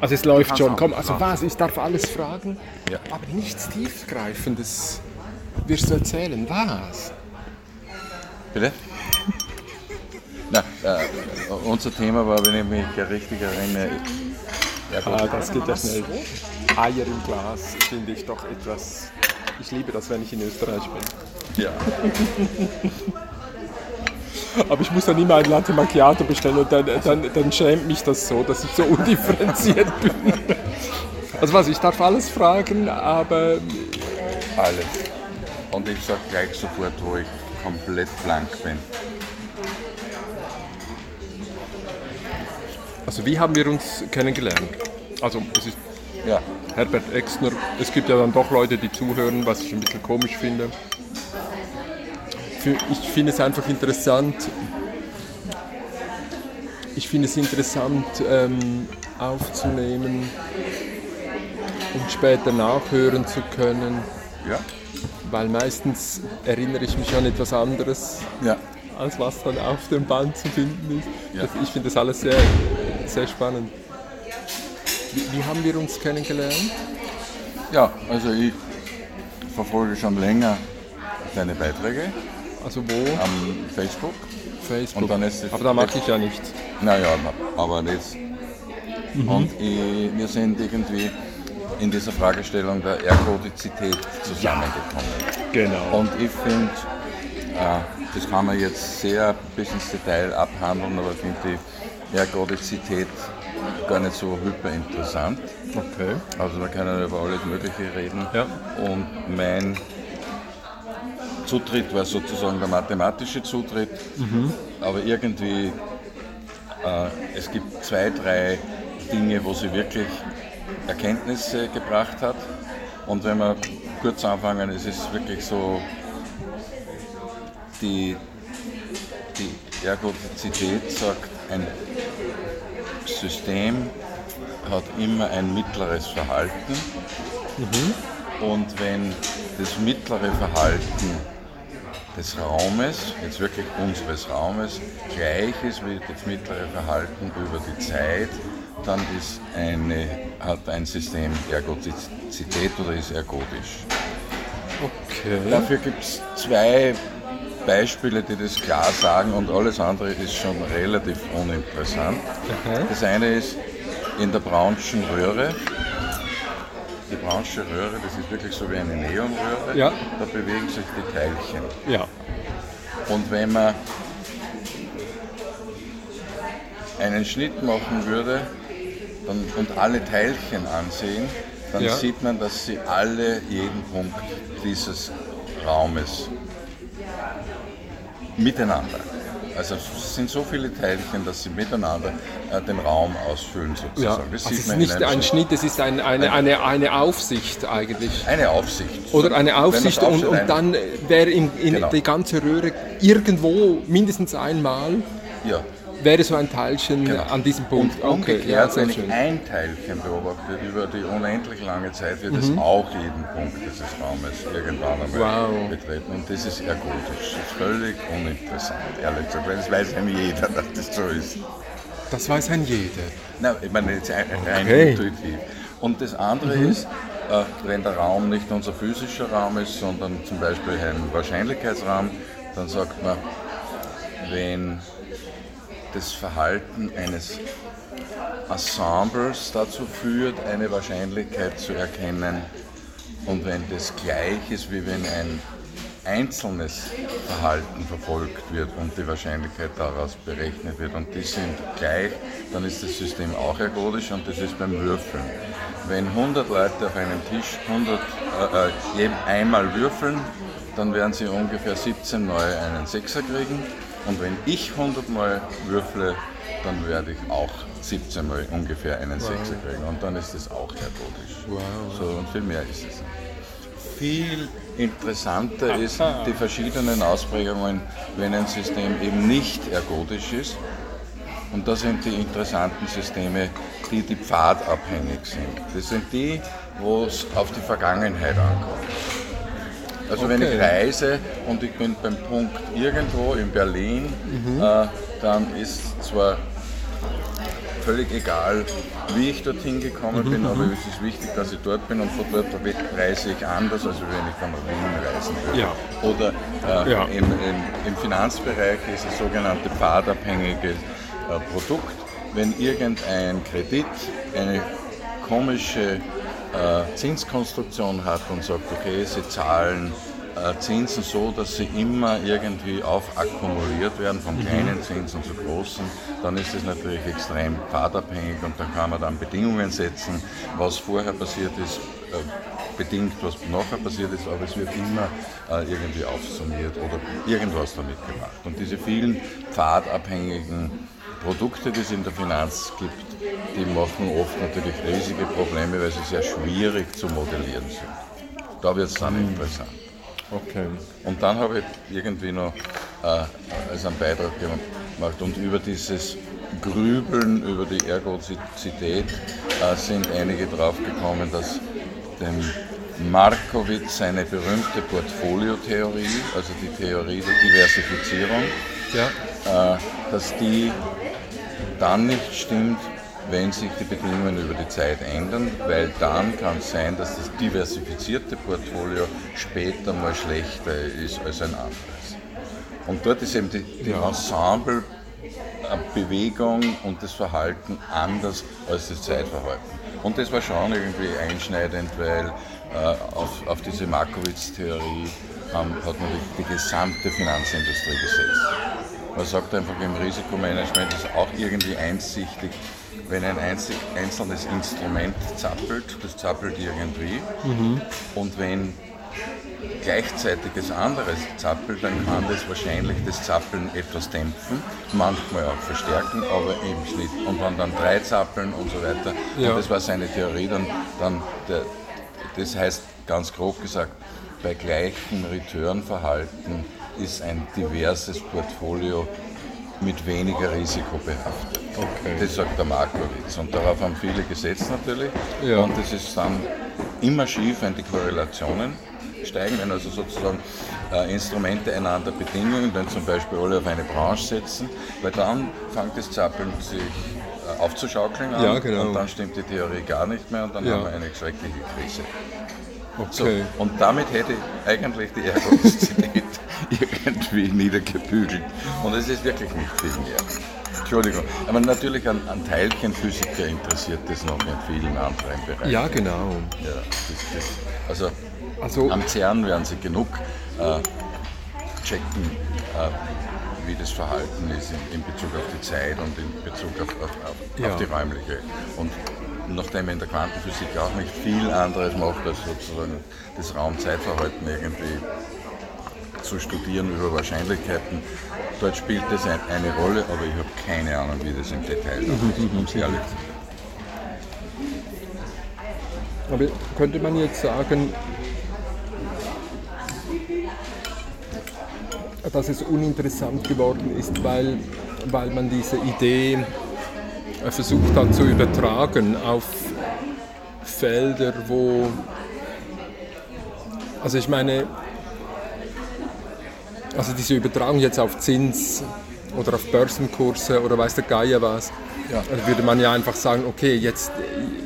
Also es läuft schon. Komm, also was? Ich darf alles fragen, ja. aber nichts Tiefgreifendes wirst du erzählen. Was? Bitte? Na, äh, unser Thema war, wenn ich mich richtig erinnere. Ja, ah, das geht ja schnell. Eier im Glas finde ich doch etwas. Ich liebe das, wenn ich in Österreich bin. Ja. Aber ich muss dann immer ein Latte Macchiato bestellen und dann, dann, dann schämt mich das so, dass ich so undifferenziert bin. Also was, ich darf alles fragen, aber... Alles. Und ich sage gleich sofort, wo ich komplett blank bin. Also wie haben wir uns kennengelernt? Also es ist ja. Herbert Exner. Es gibt ja dann doch Leute, die zuhören, was ich ein bisschen komisch finde ich finde es einfach interessant. Ich finde es interessant ähm, aufzunehmen und später nachhören zu können. Ja. Weil meistens erinnere ich mich an etwas anderes, ja. als was dann auf dem Band zu finden ist. Ja. Ich finde das alles sehr, sehr spannend. Wie, wie haben wir uns kennengelernt? Ja, also ich verfolge schon länger deine Beiträge also wo? Am Facebook. Facebook. Und dann ist aber da mache ich ja nichts. Naja, aber jetzt. Mhm. Und ich, wir sind irgendwie in dieser Fragestellung der Ergodizität zusammengekommen. Ja, genau. Und ich finde, äh, das kann man jetzt sehr bis ins Detail abhandeln, aber ich finde die Ergodizität gar nicht so hyper interessant. Okay. Also wir können über alles Mögliche reden. Ja. Und mein Zutritt war sozusagen der mathematische Zutritt, mhm. aber irgendwie, äh, es gibt zwei, drei Dinge, wo sie wirklich Erkenntnisse gebracht hat. Und wenn wir kurz anfangen, es ist wirklich so, die, die Ergodizität sagt, ein System hat immer ein mittleres Verhalten. Mhm. Und wenn das mittlere Verhalten des Raumes, jetzt wirklich unseres Raumes, gleich ist wie das mittlere Verhalten über die Zeit, dann ist eine, hat ein System Ergotizität oder ist ergodisch. Okay. Dafür gibt es zwei Beispiele, die das klar sagen und alles andere ist schon relativ uninteressant. Okay. Das eine ist in der Braunschen Röhre, die braunsche Röhre, das ist wirklich so wie eine Neonröhre, ja. da bewegen sich die Teilchen. Ja. Und wenn man einen Schnitt machen würde dann, und alle Teilchen ansehen, dann ja. sieht man, dass sie alle jeden Punkt dieses Raumes miteinander also es sind so viele Teilchen, dass sie miteinander äh, den Raum ausfüllen sozusagen. Ja. Das also es ist nicht ein Schnitt, es ist ein, eine, eine, eine Aufsicht eigentlich. Eine Aufsicht. Oder eine Aufsicht und, und dann wäre in, in genau. die ganze Röhre irgendwo mindestens einmal ja wäre so ein Teilchen genau. an diesem Punkt. Und okay, ja, wenn schön. ich ein Teilchen beobachte über die unendlich lange Zeit, wird es mhm. auch jeden Punkt dieses Raumes irgendwann einmal wow. betreten. Und das ist ergotisch. Das ist völlig uninteressant, ehrlich gesagt, weil das weiß ein jeder, dass das so ist. Das weiß ein jeder? Nein, ich meine jetzt rein okay. intuitiv. Und das andere mhm. ist, äh, wenn der Raum nicht unser physischer Raum ist, sondern zum Beispiel ein Wahrscheinlichkeitsraum, dann sagt man, wenn das Verhalten eines Ensembles dazu führt, eine Wahrscheinlichkeit zu erkennen. Und wenn das gleich ist, wie wenn ein einzelnes Verhalten verfolgt wird und die Wahrscheinlichkeit daraus berechnet wird und die sind gleich, dann ist das System auch ergodisch und das ist beim Würfeln. Wenn 100 Leute auf einem Tisch 100, äh, äh einmal würfeln, dann werden sie ungefähr 17 Mal einen Sechser kriegen und wenn ich 100 Mal würfle, dann werde ich auch 17 Mal ungefähr einen wow. Sechser kriegen. Und dann ist das auch ergodisch. Wow. So, und viel mehr ist es. Viel interessanter ist die verschiedenen Ausprägungen, wenn ein System eben nicht ergodisch ist. Und das sind die interessanten Systeme, die die pfadabhängig sind. Das sind die, wo es auf die Vergangenheit ankommt. Also okay. wenn ich reise und ich bin beim Punkt irgendwo in Berlin, mhm. äh, dann ist zwar völlig egal, wie ich dorthin gekommen bin, aber es ist wichtig, dass ich dort bin und von dort reise ich anders, als wenn ich von Wien reisen würde. Ja. Oder äh, Ja. im, im, im Finanzbereich ist das sogenannte pfadabhängige äh, Produkt. Wenn irgendein Kredit eine komische äh, Zinskonstruktion hat und sagt, okay, sie zahlen äh, Zinsen so, dass sie immer irgendwie aufakkumuliert werden, von kleinen Zinsen zu großen, dann ist es natürlich extrem pfadabhängig und dann kann man dann Bedingungen setzen, was vorher passiert ist, äh, bedingt, was nachher passiert ist, aber es wird immer äh, irgendwie aufsummiert oder irgendwas damit gemacht. Und diese vielen pfadabhängigen Produkte, die es in der Finanz gibt, die machen oft natürlich riesige Probleme, weil sie sehr schwierig zu modellieren sind. Da wird es dann interessant. Okay. Und dann habe ich irgendwie noch äh, als einen Beitrag gemacht und über dieses Grübeln über die Ergozität äh, sind einige draufgekommen, dass dem Markowitz seine berühmte Portfoliotheorie, also die Theorie der Diversifizierung, Ja. äh, dass die dann nicht stimmt, wenn sich die Bedingungen über die Zeit ändern, weil dann kann es sein, dass das diversifizierte Portfolio später mal schlechter ist als ein anderes. Und dort ist eben die, die Ensemble äh, Bewegung und das Verhalten anders als das Zeitverhalten. Und das war schon irgendwie einschneidend, weil äh, auf, auf diese Markowitz-Theorie ähm, hat man die, die gesamte Finanzindustrie gesetzt. Man sagt einfach, im Risikomanagement ist auch irgendwie einsichtig, wenn ein einzig, einzelnes Instrument zappelt, das zappelt irgendwie. Und wenn gleichzeitig das anderes zappelt, dann kann das wahrscheinlich das Zappeln etwas dämpfen, manchmal auch verstärken, aber im Schnitt. Und wenn dann drei zappeln und so weiter, Ja. und das war seine Theorie, dann, dann der, das heißt ganz grob gesagt, bei gleichem Returnverhalten ist ein diverses Portfolio mit weniger Risiko behaftet. Okay. Das sagt der Markowitz. Und darauf haben viele gesetzt natürlich. Ja. Und das ist dann immer schief, wenn die Korrelationen steigen, wenn also sozusagen äh, Instrumente einander bedingen, wenn zum Beispiel alle auf eine Branche setzen, weil dann fängt das Zappeln sich äh, aufzuschaukeln an Ja, genau. und dann stimmt die Theorie gar nicht mehr und dann Ja. haben wir eine schreckliche Krise. So, Okay. und damit hätte ich eigentlich die Ergozität irgendwie niedergebügelt. Und es ist wirklich nicht viel mehr. Entschuldigung. Aber natürlich an, an Teilchenphysiker interessiert das noch in vielen anderen Bereichen. Ja, genau. Ja, das, das, also, Also- am CERN werden sie genug äh, checken, äh, wie das Verhalten ist in, in Bezug auf die Zeit und in Bezug auf, auf, auf, Ja. auf die räumliche. Und nachdem man in der Quantenphysik auch nicht viel anderes macht, als sozusagen das Raum-Zeitverhalten irgendwie zu studieren über Wahrscheinlichkeiten, dort spielt das ein, eine Rolle, aber ich habe keine Ahnung, wie das im Detail ist, um es ehrlich. Aber könnte man jetzt sagen, dass es uninteressant geworden ist, weil, weil man diese Idee versucht hat zu übertragen auf Felder, wo, also ich meine, also diese Übertragung jetzt auf Zins oder auf Börsenkurse oder weiß der Geier was, Ja. dann würde man ja einfach sagen, okay, jetzt,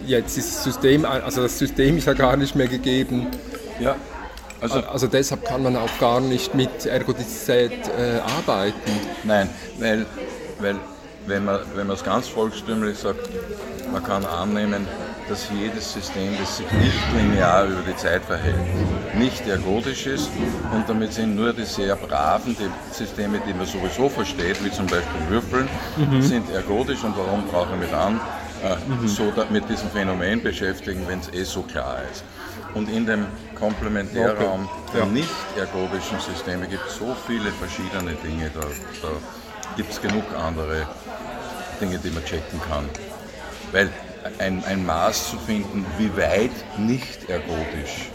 jetzt ist das System, also das System ist ja gar nicht mehr gegeben. Ja, also Also deshalb kann man auch gar nicht mit Ergodizität äh, arbeiten. Nein, weil, weil wenn man wenn man es ganz volkstümlich sagt, man kann annehmen, dass jedes System, das sich nicht linear über die Zeit verhält, nicht ergodisch ist und damit sind nur die sehr braven die Systeme, die man sowieso versteht, wie zum Beispiel Würfeln, sind ergodisch und warum brauche ich mich dann äh, so da, mit diesem Phänomen beschäftigen, wenn es eh so klar ist. Und in dem Komplementärraum Okay. der Ja. nicht ergodischen Systeme gibt es so viele verschiedene Dinge, da, da gibt es genug andere Dinge, die man checken kann. Weil ein, ein Maß zu finden, wie weit nicht ergodisch,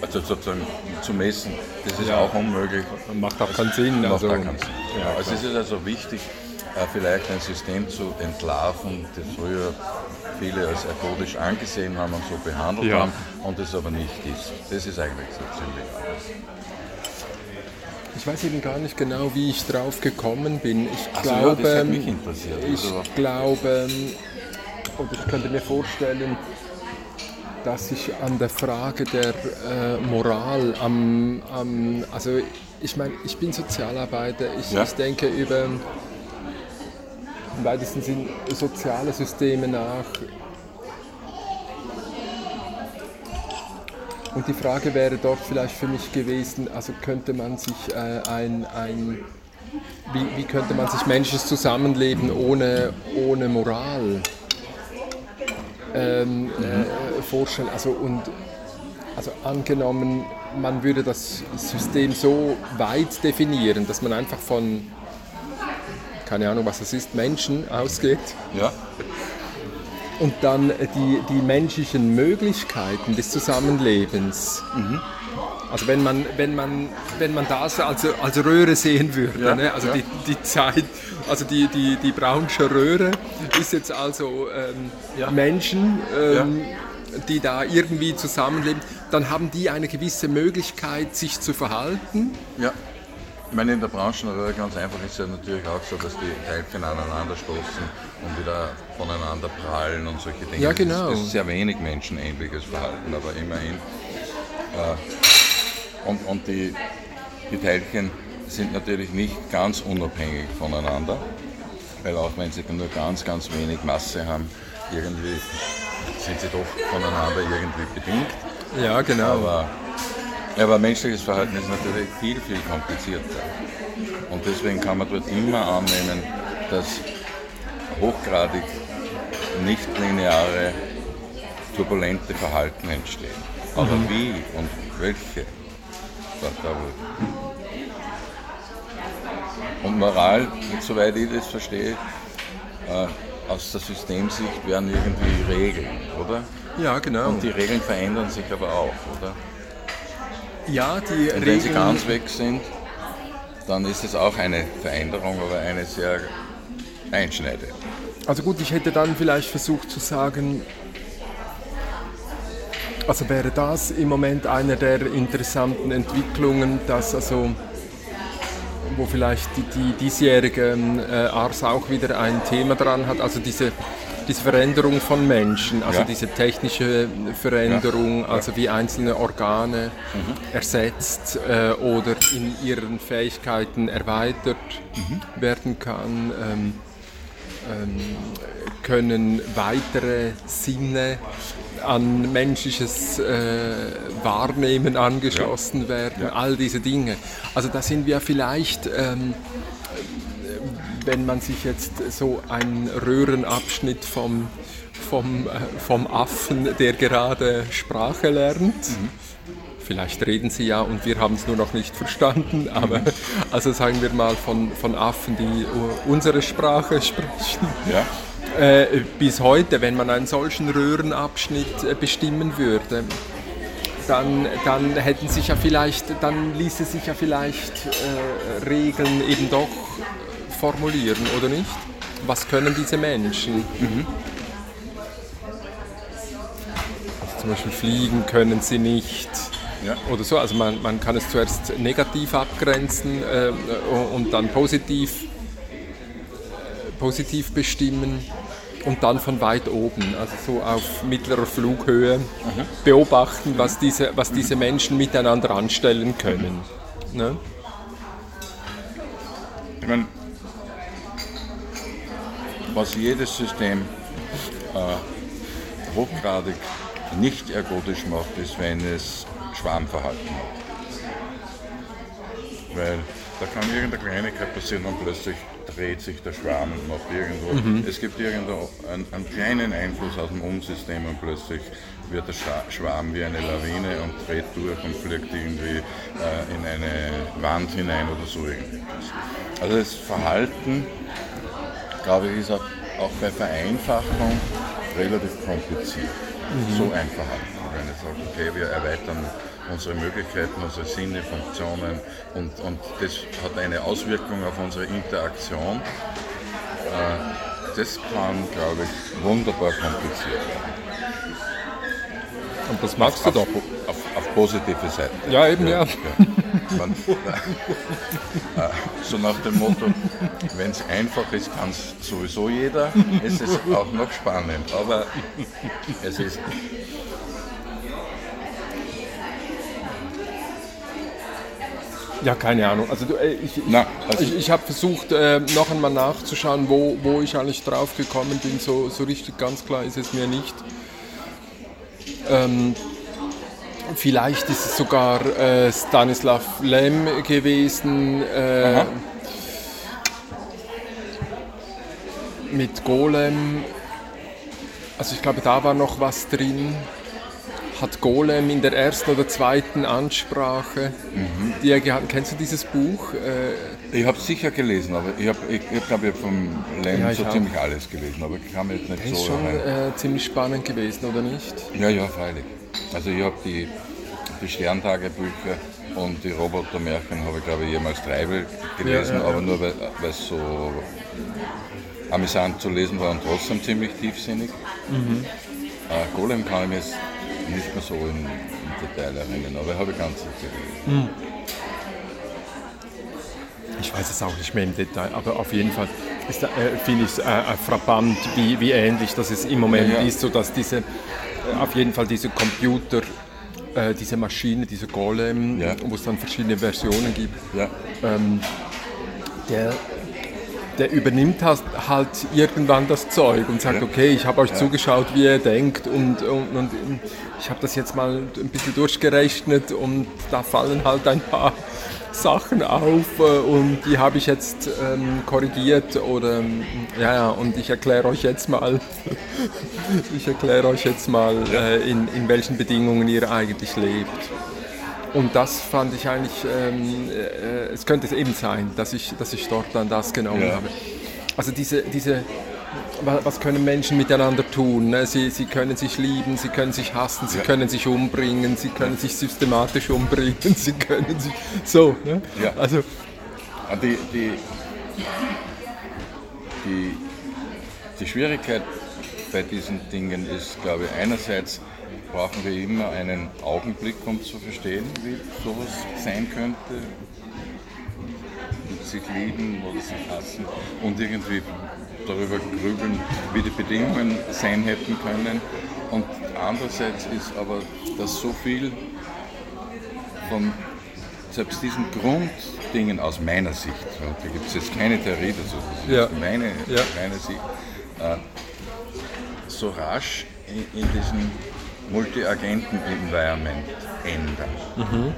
also sozusagen zu messen, das ist Ja. auch unmöglich. Macht auch keinen Sinn. Macht Also, auch keinen Sinn. Ja, Ja, also es ist also wichtig, äh, vielleicht ein System zu entlarven, das früher viele als ergodisch angesehen haben und so behandelt Ja. haben und es aber nicht ist. Das ist eigentlich so ziemlich alles. Ich weiß eben gar nicht genau, wie ich drauf gekommen bin. Ich Also ja, glaube, interessiert. ich Also, glaube, und ich könnte mir vorstellen, dass ich an der Frage der äh, Moral am, am, also ich meine, ich bin Sozialarbeiter, ich, Ja. ich denke über im weitesten Sinn soziale Systeme nach. Und die Frage wäre dort vielleicht für mich gewesen, also könnte man sich äh, ein, ein wie, wie könnte man sich menschliches Zusammenleben ohne, ohne Moral ähm, äh, vorstellen? Also, und, also angenommen, man würde das System so weit definieren, dass man einfach von, keine Ahnung was das ist, Menschen ausgeht ja, und dann die, die menschlichen Möglichkeiten des Zusammenlebens. Also wenn man, wenn man, wenn man das als, als Röhre sehen würde, Ja, ne? also ja. die, die Zeit, also die, die, die Braunsche Röhre ist jetzt also ähm, Ja. Menschen, ähm, die da irgendwie zusammenleben, dann haben die eine gewisse Möglichkeit, sich zu verhalten. Ich meine, in der Branchenröhre ganz einfach ist ja natürlich auch so, dass die Teilchen aneinander stoßen und wieder voneinander prallen und solche Dinge. Ja, genau. Das ist, das ist sehr wenig menschenähnliches Verhalten, aber immerhin. Äh, und und die, die Teilchen sind natürlich nicht ganz unabhängig voneinander, weil auch wenn sie nur ganz, ganz wenig Masse haben, irgendwie sind sie doch voneinander irgendwie bedingt. Ja, genau. Aber, aber menschliches Verhalten ist natürlich viel, viel komplizierter. Und deswegen kann man dort immer annehmen, dass hochgradig nicht lineare, turbulente Verhalten entstehen. Aber wie und welche. Und Moral, soweit ich das verstehe, äh, aus der Systemsicht wären irgendwie Regeln, oder? ja, genau. Und die Regeln verändern sich aber auch, oder? Ja, die Und wenn sie Regeln- ganz weg sind, dann ist es auch eine Veränderung, aber eine sehr einschneidende. Also gut, ich hätte dann vielleicht versucht zu sagen, also wäre das im Moment eine der interessanten Entwicklungen, dass also wo vielleicht die, die diesjährige äh, Ars auch wieder ein Thema dran hat, also diese, diese Veränderung von Menschen, also Ja. diese technische Veränderung, also wie einzelne Organe Mhm. ersetzt äh, oder in ihren Fähigkeiten erweitert Mhm. werden kann. Ähm, ähm, können weitere Sinne an menschliches äh, Wahrnehmen angeschlossen werden, all diese Dinge. Also da sind wir vielleicht, ähm, wenn man sich jetzt so einen Röhrenabschnitt vom, vom, äh, vom Affen, der gerade Sprache lernt, Vielleicht reden sie ja und wir haben es nur noch nicht verstanden, aber also sagen wir mal von, von Affen, die unsere Sprache sprechen. Ja? Äh, bis heute, wenn man einen solchen Röhrenabschnitt äh, bestimmen würde, dann, dann hätten sich ja vielleicht, dann ließe sich ja vielleicht äh, Regeln eben doch formulieren, oder nicht? Was können diese Menschen? Also zum Beispiel fliegen können sie nicht Ja. oder so. Also man, man kann es zuerst negativ abgrenzen äh, und dann positiv, äh, positiv bestimmen und dann von weit oben, also so auf mittlerer Flughöhe, beobachten, was diese, was diese Menschen miteinander anstellen können. Ne? Ich meine, was jedes System äh, hochgradig nicht ergotisch macht, ist, wenn es Schwarmverhalten hat. Weil da kann irgendeine Kleinigkeit passieren und plötzlich dreht sich der Schwarm und macht irgendwo. Es gibt irgendwo einen, einen kleinen Einfluss aus dem Umsystem und plötzlich wird der Schwa- Schwarm wie eine Lawine und dreht durch und fliegt irgendwie äh, in eine Wand hinein oder so irgendetwas. Also das Verhalten, glaube ich, ist auch, auch bei Vereinfachung relativ kompliziert. So ein Verhalten. Wenn ich sage, okay, wir erweitern unsere Möglichkeiten, unsere Sinne, Funktionen und, und das hat eine Auswirkung auf unsere Interaktion. Äh, das kann, glaube ich, wunderbar kompliziert werden. Und das machst du doch. Auf, auf positive Seite. Ja, eben, ja. ja. Man, äh, so nach dem Motto, wenn es einfach ist, kann es sowieso jeder. Es ist auch noch spannend, aber es ist Ja, keine Ahnung. Also du, äh, ich, Na, also ich, ich habe versucht, äh, noch einmal nachzuschauen, wo, wo ich eigentlich drauf gekommen bin. So, so richtig ganz klar ist es mir nicht. Ähm, vielleicht ist es sogar äh, Stanislav Lem gewesen. Äh, mit Golem. Also ich glaube, da war noch was drin hat Golem in der ersten oder zweiten Ansprache, mhm. die er gehabt Kennst du dieses Buch? Äh, ich habe es sicher gelesen, aber ich, ich, ich glaube, ich habe vom Lem ja, so ziemlich alles gelesen, aber ich kam jetzt nicht das so ist schon äh, ziemlich spannend gewesen, oder nicht? Ja, ja, freilich. Also ich habe die, die Sterntagebücher und die Robotermärchen habe ich, glaube ich, jemals dreimal gelesen, ja, ja, aber nur weil es so amüsant zu lesen war und trotzdem ziemlich tiefsinnig. Mhm. Äh, Golem kann ich mir jetzt nicht mehr so im, Detail erinnern, aber habe ich ganz sicher gelesen. Hm. Ich weiß es auch nicht mehr im Detail, aber auf jeden Fall äh, finde ich es äh, äh, frappant, wie, wie ähnlich das es im Moment ja, ist, sodass diese, auf jeden Fall diese Computer, äh, diese Maschine, diese Golem, ja. wo es dann verschiedene Versionen gibt, ähm, der der übernimmt halt irgendwann das Zeug und sagt, ja. okay, ich habe euch ja. zugeschaut, wie ihr denkt und, und, und ich habe das jetzt mal ein bisschen durchgerechnet und da fallen halt ein paar Sachen auf äh, und die habe ich jetzt ähm, korrigiert oder ja, ja und ich erkläre euch jetzt mal ich erkläre euch jetzt mal äh, in, in welchen Bedingungen ihr eigentlich lebt. Und das fand ich eigentlich, ähm, äh, es könnte es eben sein, dass ich, dass ich dort dann das genommen ja. habe. Also diese, diese, was können Menschen miteinander tun? Ne? Sie, sie können sich lieben, sie können sich hassen, sie ja. können sich umbringen, sie können sich systematisch umbringen, sie können sich so. Ne? Ja. Also ah, die, die, die, die Schwierigkeit bei diesen Dingen ist, glaube ich, einerseits brauchen wir immer einen Augenblick, um zu verstehen, wie sowas sein könnte. Sich lieben oder sich hassen und irgendwie darüber grübeln, wie die Bedingungen sein hätten können. Und andererseits ist aber, dass so viel von selbst diesen Grunddingen aus meiner Sicht, da gibt es jetzt keine Theorie dazu, das ist ja. meine, ja. meine Sicht, äh, so rasch in, in diesen Multi-Agenten-Environment ändern. Mhm.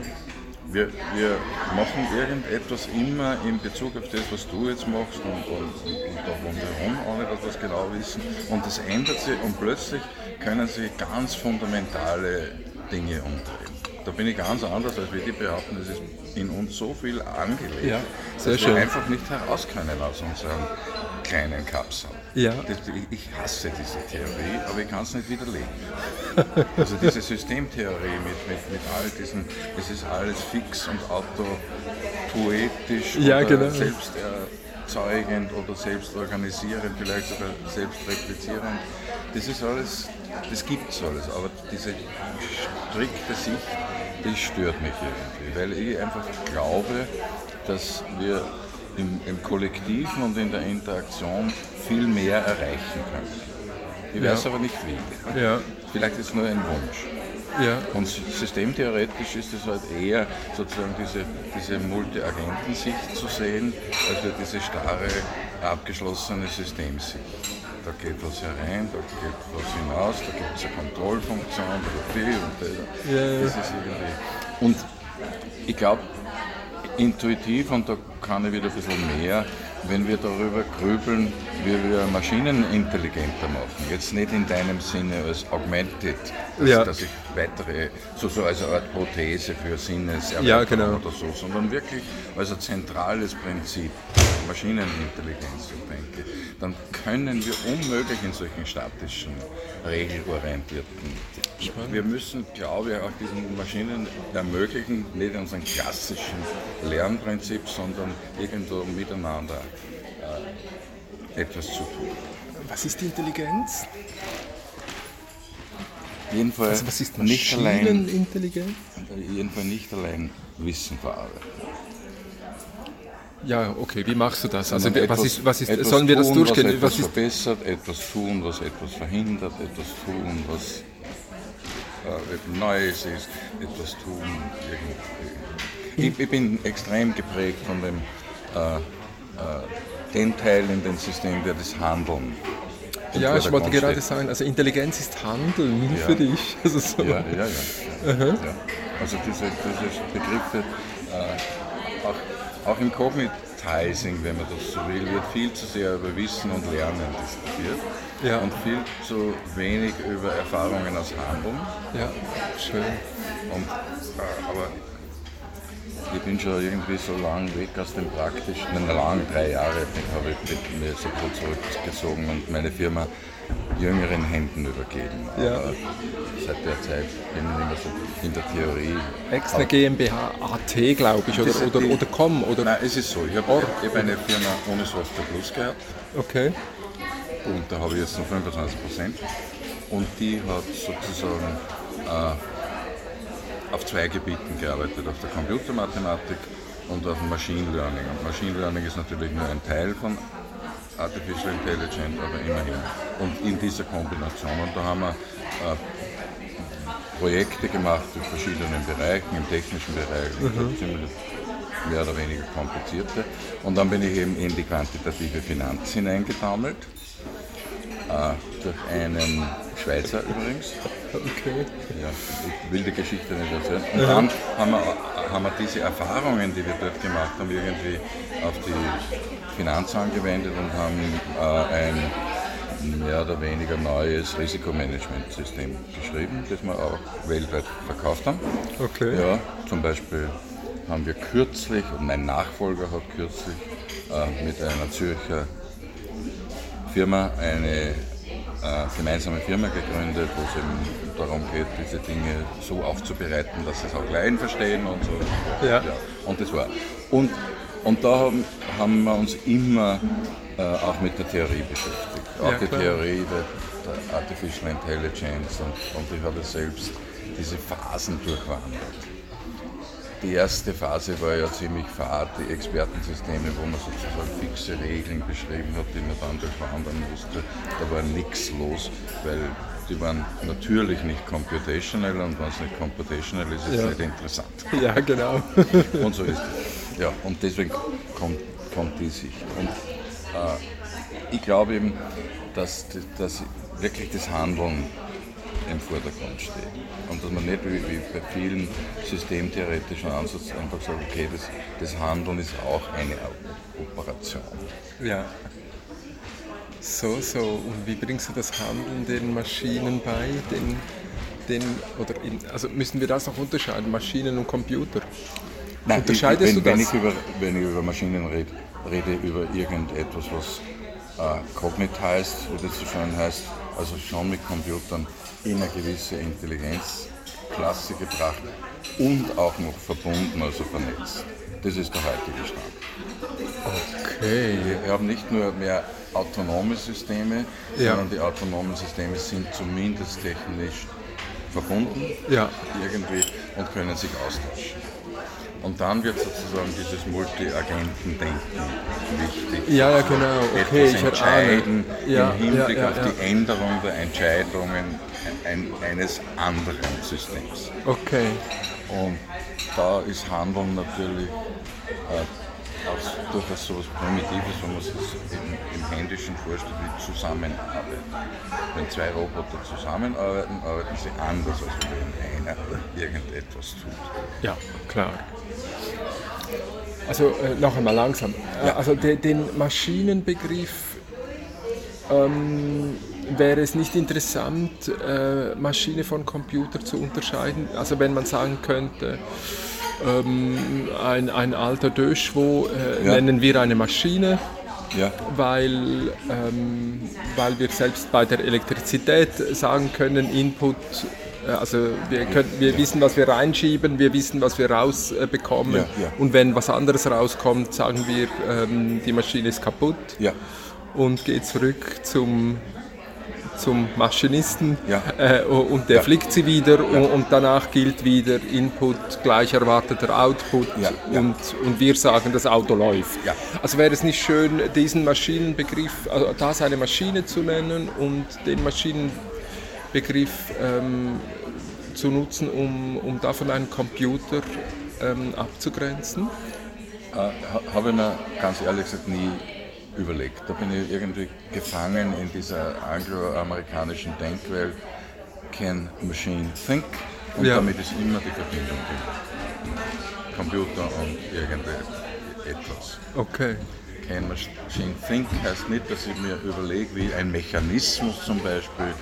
Wir, wir, machen irgendetwas immer in Bezug auf das, was du jetzt machst und, und, und da rundherum, ohne dass wir es genau wissen. Und das ändert sich und plötzlich können sich ganz fundamentale Dinge umdrehen. Da bin ich ganz anders, als wir die behaupten, es ist in uns so viel angelegt, ja, dass schön. wir einfach nicht heraus können aus unserem kleinen Kapseln. Ja. Das, ich hasse diese Theorie, aber ich kann es nicht widerlegen. Also diese Systemtheorie mit, mit, mit all diesen, es ist alles fix und autopoetisch ja, oder genau. selbsterzeugend oder selbstorganisierend, vielleicht sogar selbstreplizierend. Das ist alles, das gibt es alles, aber diese strikte Sicht, die stört mich irgendwie, weil ich einfach glaube, dass wir im, im Kollektiven und in der Interaktion viel mehr erreichen können. Ich weiß ja. aber nicht wie. Ja. Vielleicht ist es nur ein Wunsch. Ja. Und systemtheoretisch ist es halt eher sozusagen diese, diese Multi-Agenten-Sicht zu sehen, als diese starre, abgeschlossene Systemsicht. Da geht was herein, da geht was hinaus, da gibt es eine Kontrollfunktion, da die und das. Ja, das ist irgendwie. Und ich glaube, intuitiv, und da kann ich wieder ein bisschen mehr, wenn wir darüber grübeln, wie wir Maschinen intelligenter machen. Jetzt nicht in deinem Sinne als augmented, dass, ja. dass ich weitere, so, so als eine Art Prothese für Sinneserweiterung ja, genau. oder so, sondern wirklich als ein zentrales Prinzip, Maschinenintelligenz, ich denke, dann können wir unmöglich in solchen statischen, regelorientierten wir müssen, glaube ich, auch diesen Maschinen ermöglichen, nicht unseren klassischen Lernprinzip, sondern irgendwo miteinander äh, etwas zu tun. Was ist die Intelligenz? Jedenfalls also was ist nicht allein Intelligenz? jedenfalls nicht allein Wissen verarbeiten. Ja, okay, wie machst du das? Also Sondern was etwas- ist, was ist, etwas sollen wir das tun, durchgehen? Was etwas Was ist, verbessert, etwas tun, was etwas verhindert, etwas tun, was äh, Neues ist, etwas tun. Irgendwie. Ich, ich bin extrem geprägt von dem äh, äh, den Teil in dem System, der das Handeln. ja, ich wollte gerade steht. sagen, also Intelligenz ist Handeln Ja. für dich. Also so. Ja, ja, ja. ja. Also diese, diese Begriffe, äh, auch, auch im Cognitizing, wenn man das so will, wird viel zu sehr über Wissen und Lernen diskutiert Ja. und viel zu wenig über Erfahrungen aus Handeln. ja, schön. Und, äh, aber ich bin schon irgendwie so lang weg aus dem Praktischen. Lang, drei Jahre habe ich mit mir so kurz zurückgezogen und meine Firma jüngeren Händen übergeben. Ja. Aber seit der Zeit bin ich immer so in der Theorie. Extra GmbH AT, glaube ich, oder, oder, oder com, oder? Nein, es ist so. Ich habe hab eine Firma ohne Software Plus gehabt Okay. und da habe ich jetzt noch 25 Prozent. Und die hat sozusagen äh, auf zwei Gebieten gearbeitet, auf der Computermathematik und auf dem Machine Learning. Und Machine Learning ist natürlich nur ein Teil von Artificial Intelligence, aber immerhin. Und in dieser Kombination. Und da haben wir äh, Projekte gemacht in verschiedenen Bereichen, im technischen Bereich, ziemlich mehr oder weniger komplizierte. Und dann bin ich eben in die quantitative Finanz hineingetaumelt, äh, durch einen Schweizer übrigens. Okay. Ja, ich will die Geschichte nicht erzählen. Und dann haben wir, haben wir diese Erfahrungen, die wir dort gemacht haben, irgendwie auf die Finanz angewendet und haben äh, ein mehr oder weniger neues Risikomanagementsystem geschrieben, das wir auch weltweit verkauft haben. Okay. Ja, zum Beispiel haben wir kürzlich, und mein Nachfolger hat kürzlich äh, mit einer Zürcher Firma eine äh, gemeinsame Firma gegründet, wo es eben darum geht, diese Dinge so aufzubereiten, dass sie es auch Laien verstehen und so. Ja. Und das war. Und, und da haben, haben wir uns immer äh, auch mit der Theorie beschäftigt. Auch Ja, die klar. Theorie der, der Artificial Intelligence und, und ich habe selbst diese Phasen durchwandert. Die erste Phase war ja ziemlich fad, die Expertensysteme, wo man sozusagen fixe Regeln beschrieben hat, die man dann durchwandern musste. Da war nichts los, weil die waren natürlich nicht computational und wenn es nicht computational ist, ist es Ja. nicht interessant. Ja, genau. Und so ist es. Ja, und deswegen kommt, kommt die Sicht. Und äh, ich glaube eben, dass, dass wirklich das Handeln im Vordergrund steht. Und dass man nicht wie, wie bei vielen systemtheoretischen Ansätzen einfach sagt, okay, das, das Handeln ist auch eine Operation. Ja. So, so. Und wie bringst du das Handeln den Maschinen bei? Den, den, oder in, also müssen wir das noch unterscheiden, Maschinen und Computer? Nein, Unterscheidest ich, du wenn, das? Wenn ich, über, wenn ich über Maschinen rede, rede über irgendetwas, was äh, Cognitize, wie das so schön heißt, also schon mit Computern in eine gewisse Intelligenzklasse gebracht und auch noch verbunden, also vernetzt. Das ist der heutige Stand. Okay. Wir haben nicht nur mehr autonome Systeme, Ja. sondern die autonomen Systeme sind zumindest technisch verbunden Ja. irgendwie und können sich austauschen. Und dann wird sozusagen dieses Multi-Agenten-Denken wichtig. Ja, ja, genau. Okay, Etwas ich entscheiden. Ja, im Hinblick ja, ja, auf die Änderung der Entscheidungen ein, eines anderen Systems. Okay. Und da ist Handeln natürlich äh, durchaus so etwas Primitives, wenn man sich im, im Händischen vorstellt, wie Zusammenarbeit. Wenn zwei Roboter zusammenarbeiten, arbeiten sie anders, als wenn einer irgendetwas tut. Ja, klar. Also äh, noch einmal langsam. Äh, Ja. Also de, den Maschinenbegriff ähm, wäre es nicht interessant, äh, Maschine von Computer zu unterscheiden. Also wenn man sagen könnte, ähm, ein, ein alter Döschwo äh, Ja. nennen wir eine Maschine, Ja, weil, ähm, weil wir selbst bei der Elektrizität sagen können, Input, äh, also wir, können, wir wissen, was wir reinschieben, wir wissen, was wir rausbekommen. Ja, ja. Und wenn was anderes rauskommt, sagen wir, ähm, die Maschine ist kaputt ja, und geht zurück zum, zum Maschinisten Ja. äh, und der Ja. flickt sie wieder und, und danach gilt wieder Input gleich erwarteter Output Ja, ja. Und, und wir sagen, das Auto läuft. Ja. Also wäre es nicht schön, diesen Maschinenbegriff, also das eine Maschine zu nennen und den Maschinenbegriff ähm, zu nutzen, um, um davon einen Computer ähm, abzugrenzen? Äh, ha- Habe ich mir ganz ehrlich gesagt nie überlegt. Da bin ich irgendwie gefangen in dieser angloamerikanischen Denkwelt. Can machine think? Und Ja. damit ist immer die Verbindung im Computer und irgendetwas. Okay. Can machine think heißt nicht, dass ich mir überlege, wie ein Mechanismus zum Beispiel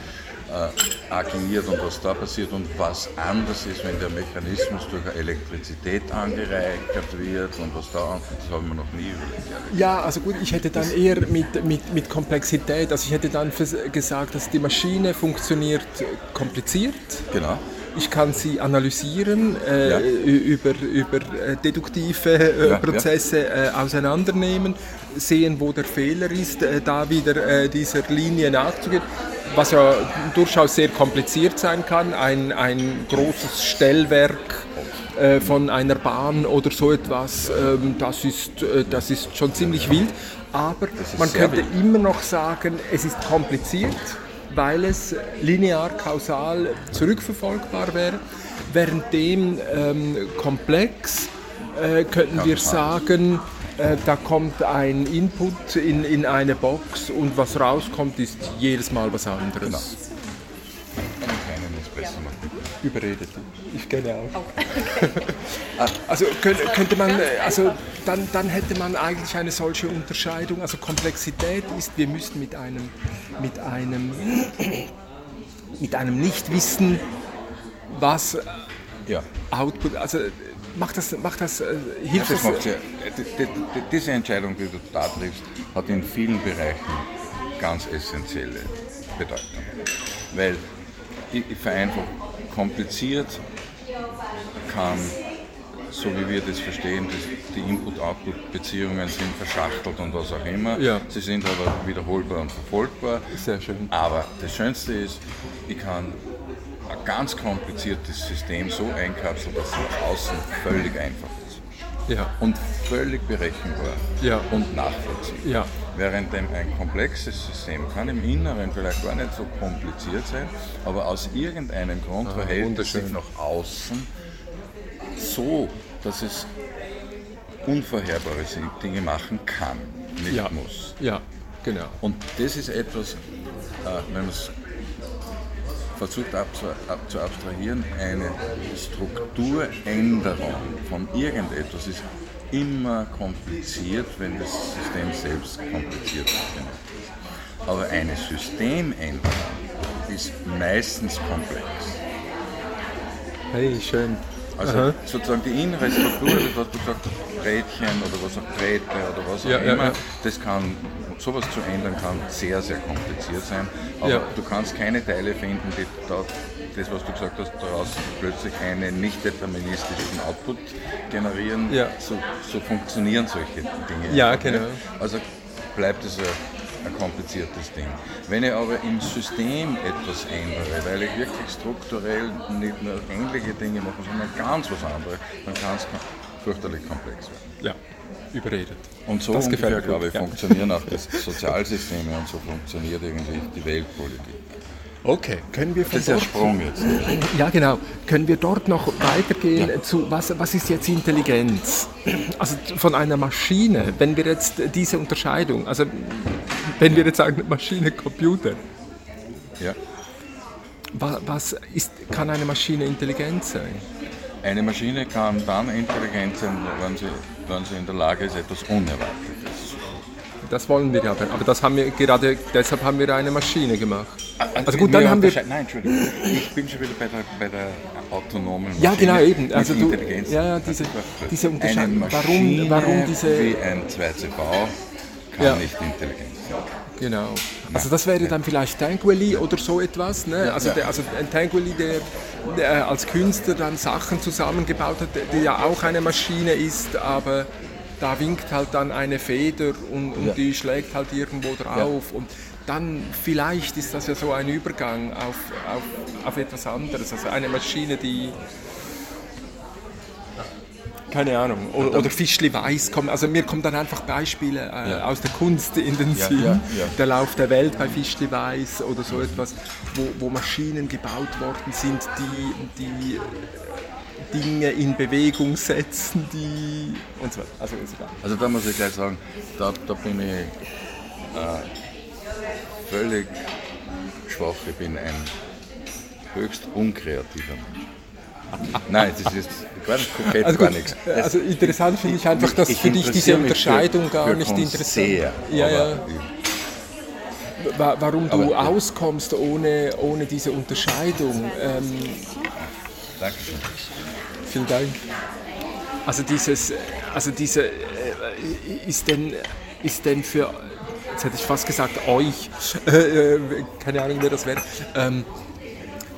äh, agiert und was da passiert und was anders ist, wenn der Mechanismus durch Elektrizität angereichert wird und was da anfängt, das habe ich mir noch nie überlegt. Ja, also gut, ich hätte dann eher mit, mit, mit Komplexität, also ich hätte dann gesagt, dass die Maschine funktioniert kompliziert. Genau. Ich kann sie analysieren, äh, Ja. über, über äh, deduktive äh, Ja, Prozesse äh, auseinandernehmen, sehen, wo der Fehler ist, äh, da wieder äh, dieser Linie nachzugehen, was ja durchaus sehr kompliziert sein kann. Ein, ein großes Stellwerk äh, von einer Bahn oder so etwas, ähm, das, ist, äh, das ist schon ziemlich wild. Aber man könnte wild. immer noch sagen, es ist kompliziert, weil es linear kausal zurückverfolgbar wäre. Währenddem ähm, komplex äh, könnten wir sagen, äh, da kommt ein Input in, in eine Box und was rauskommt, ist jedes Mal was anderes. Genau. Einen kleinen Espresso machen. Überredet. Ich kenne auch. also könnte, könnte man, also dann, dann hätte man eigentlich eine solche Unterscheidung. Also Komplexität ist, wir müssen mit einem, mit einem, mit einem Nichtwissen, was Ja. Output, also macht das, macht das, äh, hilft Das das? sehr, die, die, die, diese Entscheidung, die du da triffst, hat in vielen Bereichen ganz essentielle Bedeutung. Weil ich, ich vereinfache, kompliziert kann, so wie wir das verstehen, das, die Input-Output-Beziehungen sind verschachtelt und was auch immer. Ja. Sie sind aber wiederholbar und verfolgbar. Sehr schön. Aber das Schönste ist, ich kann ein ganz kompliziertes System so einkapseln, dass es nach außen völlig einfach ist Ja, und völlig berechenbar Ja. und nachvollziehbar. ja, Während ein komplexes System kann im Inneren vielleicht gar nicht so kompliziert sein, aber aus irgendeinem Grund verhält es sich nach außen so, dass es unvorherbare Dinge machen kann, nicht muss. ja, genau. Und das ist etwas, äh, wenn man es versucht abzu, zu abstrahieren, eine Strukturänderung von irgendetwas ist immer kompliziert, wenn das System selbst kompliziert ist. Aber eine Systemänderung ist meistens komplex. Hey, schön. Also Aha. sozusagen die innere Struktur, das was du gesagt hast, Rädchen oder was auch Drähte oder was auch Ja, ja, immer, ja. das kann, sowas zu ändern kann sehr, sehr kompliziert sein. Aber Ja. du kannst keine Teile finden, die da, das was du gesagt hast, daraus plötzlich einen nicht deterministischen Output generieren. Ja. So, so funktionieren solche Dinge. Ja, genau. Also bleibt es ein, ein kompliziertes Ding. Wenn ich aber im System etwas ändere, weil ich wirklich strukturell nicht nur ähnliche Dinge mache, sondern ganz was anderes, dann kann es fürchterlich komplex werden. Ja, überredet. Und so Das gefällt ungefähr, mir glaube ich, ja. funktionieren auch die Sozialsysteme und so funktioniert irgendwie die Weltpolitik. Okay, können wir von Das ist dort Sprung jetzt. Ja, genau. Können wir dort noch weitergehen zu, was, was ist jetzt Intelligenz? Also von einer Maschine, wenn wir jetzt diese Unterscheidung, also wenn wir jetzt sagen Maschine, Computer, Ja. wa- was ist, kann eine Maschine intelligent sein? Eine Maschine kann dann intelligent sein, wenn sie, wenn sie in der Lage ist, etwas Unerwartetes. Das wollen wir ja, aber aber das haben wir gerade, deshalb haben wir eine Maschine gemacht. Also gut, Wir dann haben wir, Nein, Entschuldigung. Ich bin schon wieder bei der, bei der autonomen Maschine. Ja, genau, eben. Also du- Intelligenz. ja, ja, diese- diese Unterscheidung. Warum- warum diese- Wie ein 2CV kann Ja. nicht intelligent sein. Genau. Also das wäre dann vielleicht Tanguely oder so etwas. Ne? Also, der, also ein Tanguely, der, der als Künstler dann Sachen zusammengebaut hat, der ja auch eine Maschine ist, aber da winkt halt dann eine Feder und, und die schlägt halt irgendwo drauf. Und dann vielleicht ist das ja so ein Übergang auf, auf, auf etwas anderes. Also eine Maschine, die keine Ahnung, oder, oder Fischli Weiß kommen. Also mir kommen dann einfach Beispiele äh, ja. aus der Kunst in den ja, Sinn. Ja, der Lauf der Welt bei Fischli Weiß oder so etwas, wo, wo Maschinen gebaut worden sind, die, die Dinge in Bewegung setzen, die und so weiter. Also, also da muss ich gleich sagen, da, da bin ich äh, völlig schwach. Ich bin ein höchst unkreativer Mensch. Nein, das ist gar nicht kokett, also, gar nichts. Das also interessant finde ich einfach, dass ich für dich diese Unterscheidung für, gar für nicht interessant sehr, ja, ja. Warum du aber, auskommst ohne, ohne diese Unterscheidung. Ähm, Dankeschön. Vielen Dank. Also dieses, also diese, äh, ist denn, ist denn für, jetzt hätte ich fast gesagt euch, äh, keine Ahnung, wer das wäre, ähm,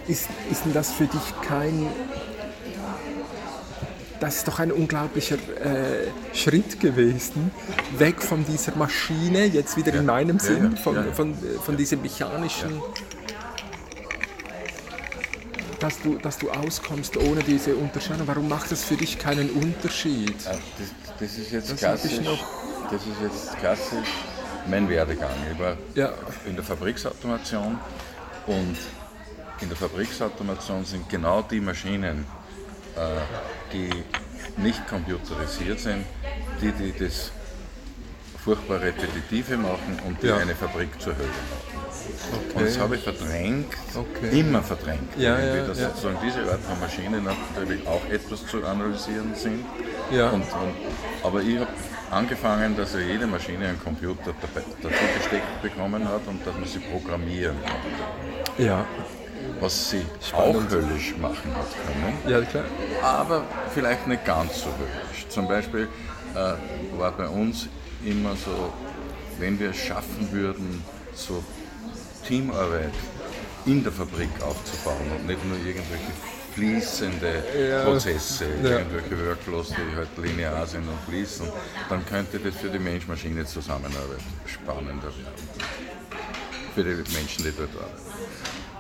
ist, ist denn das für dich kein das ist doch ein unglaublicher äh, Schritt gewesen, weg von dieser Maschine, jetzt wieder ja. in meinem Sinn, ja, von, von, von diesem mechanischen, dass, du, dass du auskommst ohne diese Unterscheidung. Warum macht das für dich keinen Unterschied? Das, das ist jetzt das klassisch. Das ist jetzt klassisch mein Werdegang. Ich war in der Fabriksautomation und in der Fabriksautomation sind genau die Maschinen, äh, die nicht computerisiert sind, die, die das furchtbar Repetitive machen und die ja. eine Fabrik zur Hölle machen. Okay. Und das habe ich verdrängt, okay. immer verdrängt. Ja, ja, dass ja. sozusagen diese Art von Maschinen natürlich auch etwas zu analysieren sind. Ja. Und, und, aber ich habe angefangen, dass ja jede Maschine einen Computer dazu gesteckt bekommen hat und dass man sie programmieren konnte. Ja was sie Spannend. auch höllisch machen hat können. Ja, klar. Aber vielleicht nicht ganz so höllisch. Zum Beispiel äh, war bei uns immer so, wenn wir es schaffen würden, so Teamarbeit in der Fabrik aufzubauen und nicht nur irgendwelche fließende ja. Prozesse, ja. irgendwelche Workflows, die halt linear sind und fließen, dann könnte das für die Mensch-Maschine-Zusammenarbeit spannender werden. Für die Menschen, die dort arbeiten.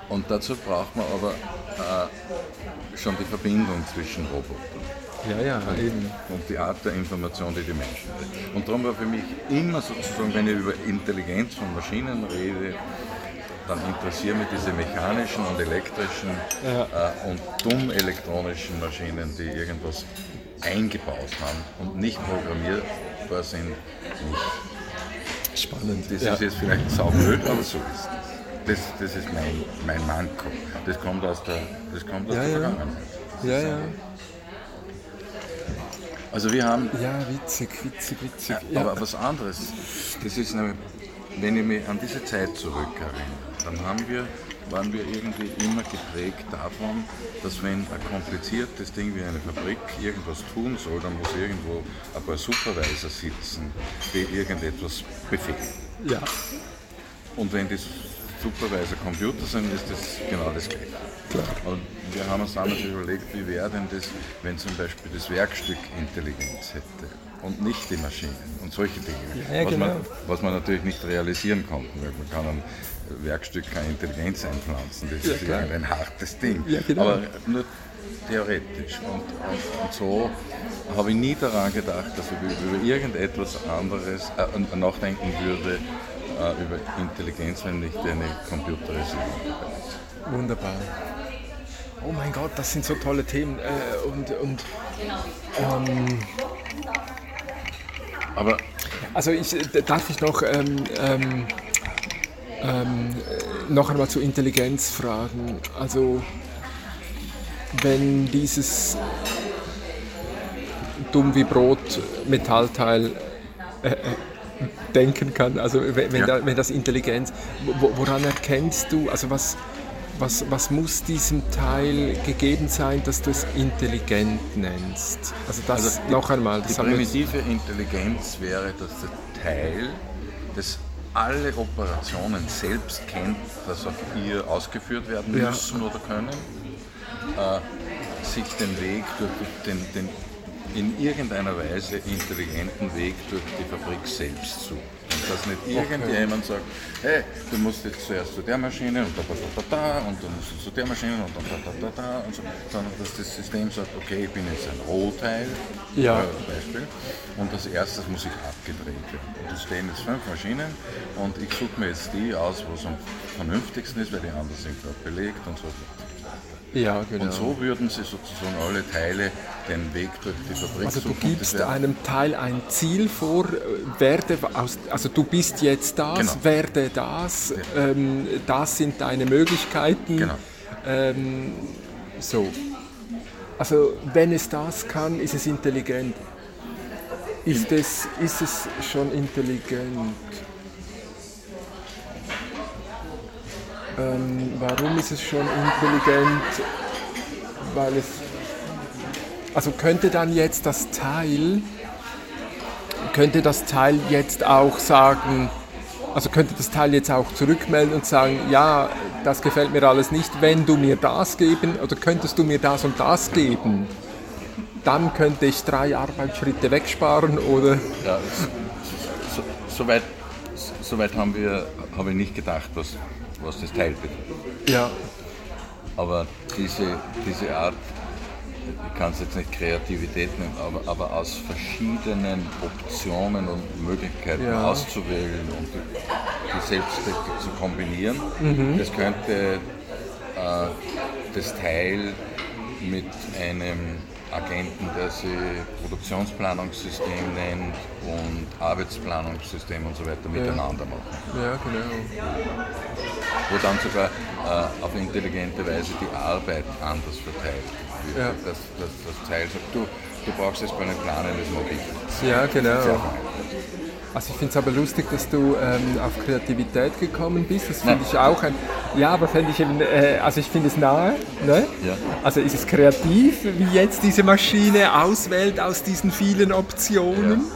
Und dazu braucht man aber äh, schon die Verbindung zwischen Robotern. Ja, ja, und, eben. Und die Art der Information, die die Menschen haben. Und darum war für mich immer sozusagen, wenn ich über Intelligenz von Maschinen rede, dann interessieren mich diese mechanischen und elektrischen ja. äh, und dumm elektronischen Maschinen, die irgendwas eingebaut haben und nicht programmierbar sind, nicht. Spannend. Das ja. ist jetzt vielleicht saublöd, aber so ist es das, das ist mein, mein Manko. Das kommt aus der, das kommt aus ja, der Vergangenheit. Ja, ja. Also wir haben... Ja, witzig, witzig, witzig. Ja, aber was anderes, das ist nämlich, wenn ich mich an diese Zeit zurückerinnere, dann haben wir, waren wir irgendwie immer geprägt davon, dass wenn ein kompliziertes Ding wie eine Fabrik irgendwas tun soll, dann muss irgendwo ein paar Supervisor sitzen, die irgendetwas befehlen. Ja. Und wenn das Supervisor Computer sind, ist das genau das Gleiche. Klar. Und wir haben uns dann natürlich überlegt, wie wäre denn das, wenn zum Beispiel das Werkstück Intelligenz hätte und nicht die Maschinen und solche Dinge. Ja, ja, was, genau. man, was man natürlich nicht realisieren konnte, weil man kann einem Werkstück keine Intelligenz einpflanzen, das ja, ist ja ein hartes Ding. Genau. Aber nur theoretisch. Und, und, und so habe ich nie daran gedacht, dass ich über irgendetwas anderes äh, nachdenken würde, über Intelligenz, wenn nicht eine Computerisierung Wunderbar. Oh mein Gott, das sind so tolle Themen. Äh, und und ähm, aber also ich äh, darf ich noch ähm, ähm, ähm, noch einmal zur Intelligenz fragen. Also wenn dieses dumm wie Brot Metallteil äh, äh denken kann. Also wenn, ja. da, wenn das Intelligenz, woran erkennst du, also was, was, was muss diesem Teil gegeben sein, dass du es intelligent nennst? Also das also die, noch einmal. Die primitive Intelligenz wäre, dass der Teil, das alle Operationen selbst kennt, dass auf ihr ausgeführt werden müssen ja. oder können, äh, sich den Weg durch den, den in irgendeiner Weise intelligenten Weg durch die Fabrik selbst sucht. dass nicht irgendjemand sagt, hey, du musst jetzt zuerst zu der Maschine und da, da, da, da und dann musst du zu der Maschine und dann da, da, da, da und so, sondern dass das System sagt, okay, ich bin jetzt ein Rohteil, Ja. äh, Beispiel, und als erstes muss ich abgedreht werden. Und es stehen jetzt fünf Maschinen und ich suche mir jetzt die aus, wo es am vernünftigsten ist, weil die anderen sind gerade belegt und so. Ja, genau. Und so würden sie sozusagen alle Teile den Weg durch die Fabrik Also du gibst einem Teil ein Ziel vor, äh, werde aus, also du bist jetzt das, Genau. werde das, ähm, das sind deine Möglichkeiten. Genau. Ähm, so. Also wenn es das kann, ist es intelligent. Ist es, ist es schon intelligent? Ähm, warum ist es schon intelligent? Weil es also könnte dann jetzt das Teil, könnte das Teil jetzt auch sagen, also könnte das Teil jetzt auch zurückmelden und sagen, ja, das gefällt mir alles nicht, wenn du mir das geben oder könntest du mir das und das geben? Dann könnte ich drei Arbeitsschritte wegsparen oder Ja, so, so, weit, so weit haben wir, habe ich nicht gedacht, was, was das Teil betrifft. ja, Aber diese, diese Art, ich kann es jetzt nicht Kreativität nennen, aber, aber aus verschiedenen Optionen und Möglichkeiten Ja. auszuwählen und die, selbst zu kombinieren, das könnte äh, das Teil mit einem Agenten, der sie Produktionsplanungssystem nennt und Arbeitsplanungssystem und so weiter miteinander machen ja genau. wo dann sogar äh, auf intelligente Weise die Arbeit anders verteilt wird. Ja. Dass, dass das Teil sagt, du, du brauchst jetzt gar nicht planen, das mache ich. Ja, genau. Also ich finde es aber lustig, dass du ähm, auf Kreativität gekommen bist. Das finde ich auch ein. Ja, aber finde ich eben, äh, also ich finde es nahe. Ne? Ja. Also ist es kreativ, wie jetzt diese Maschine auswählt aus diesen vielen Optionen?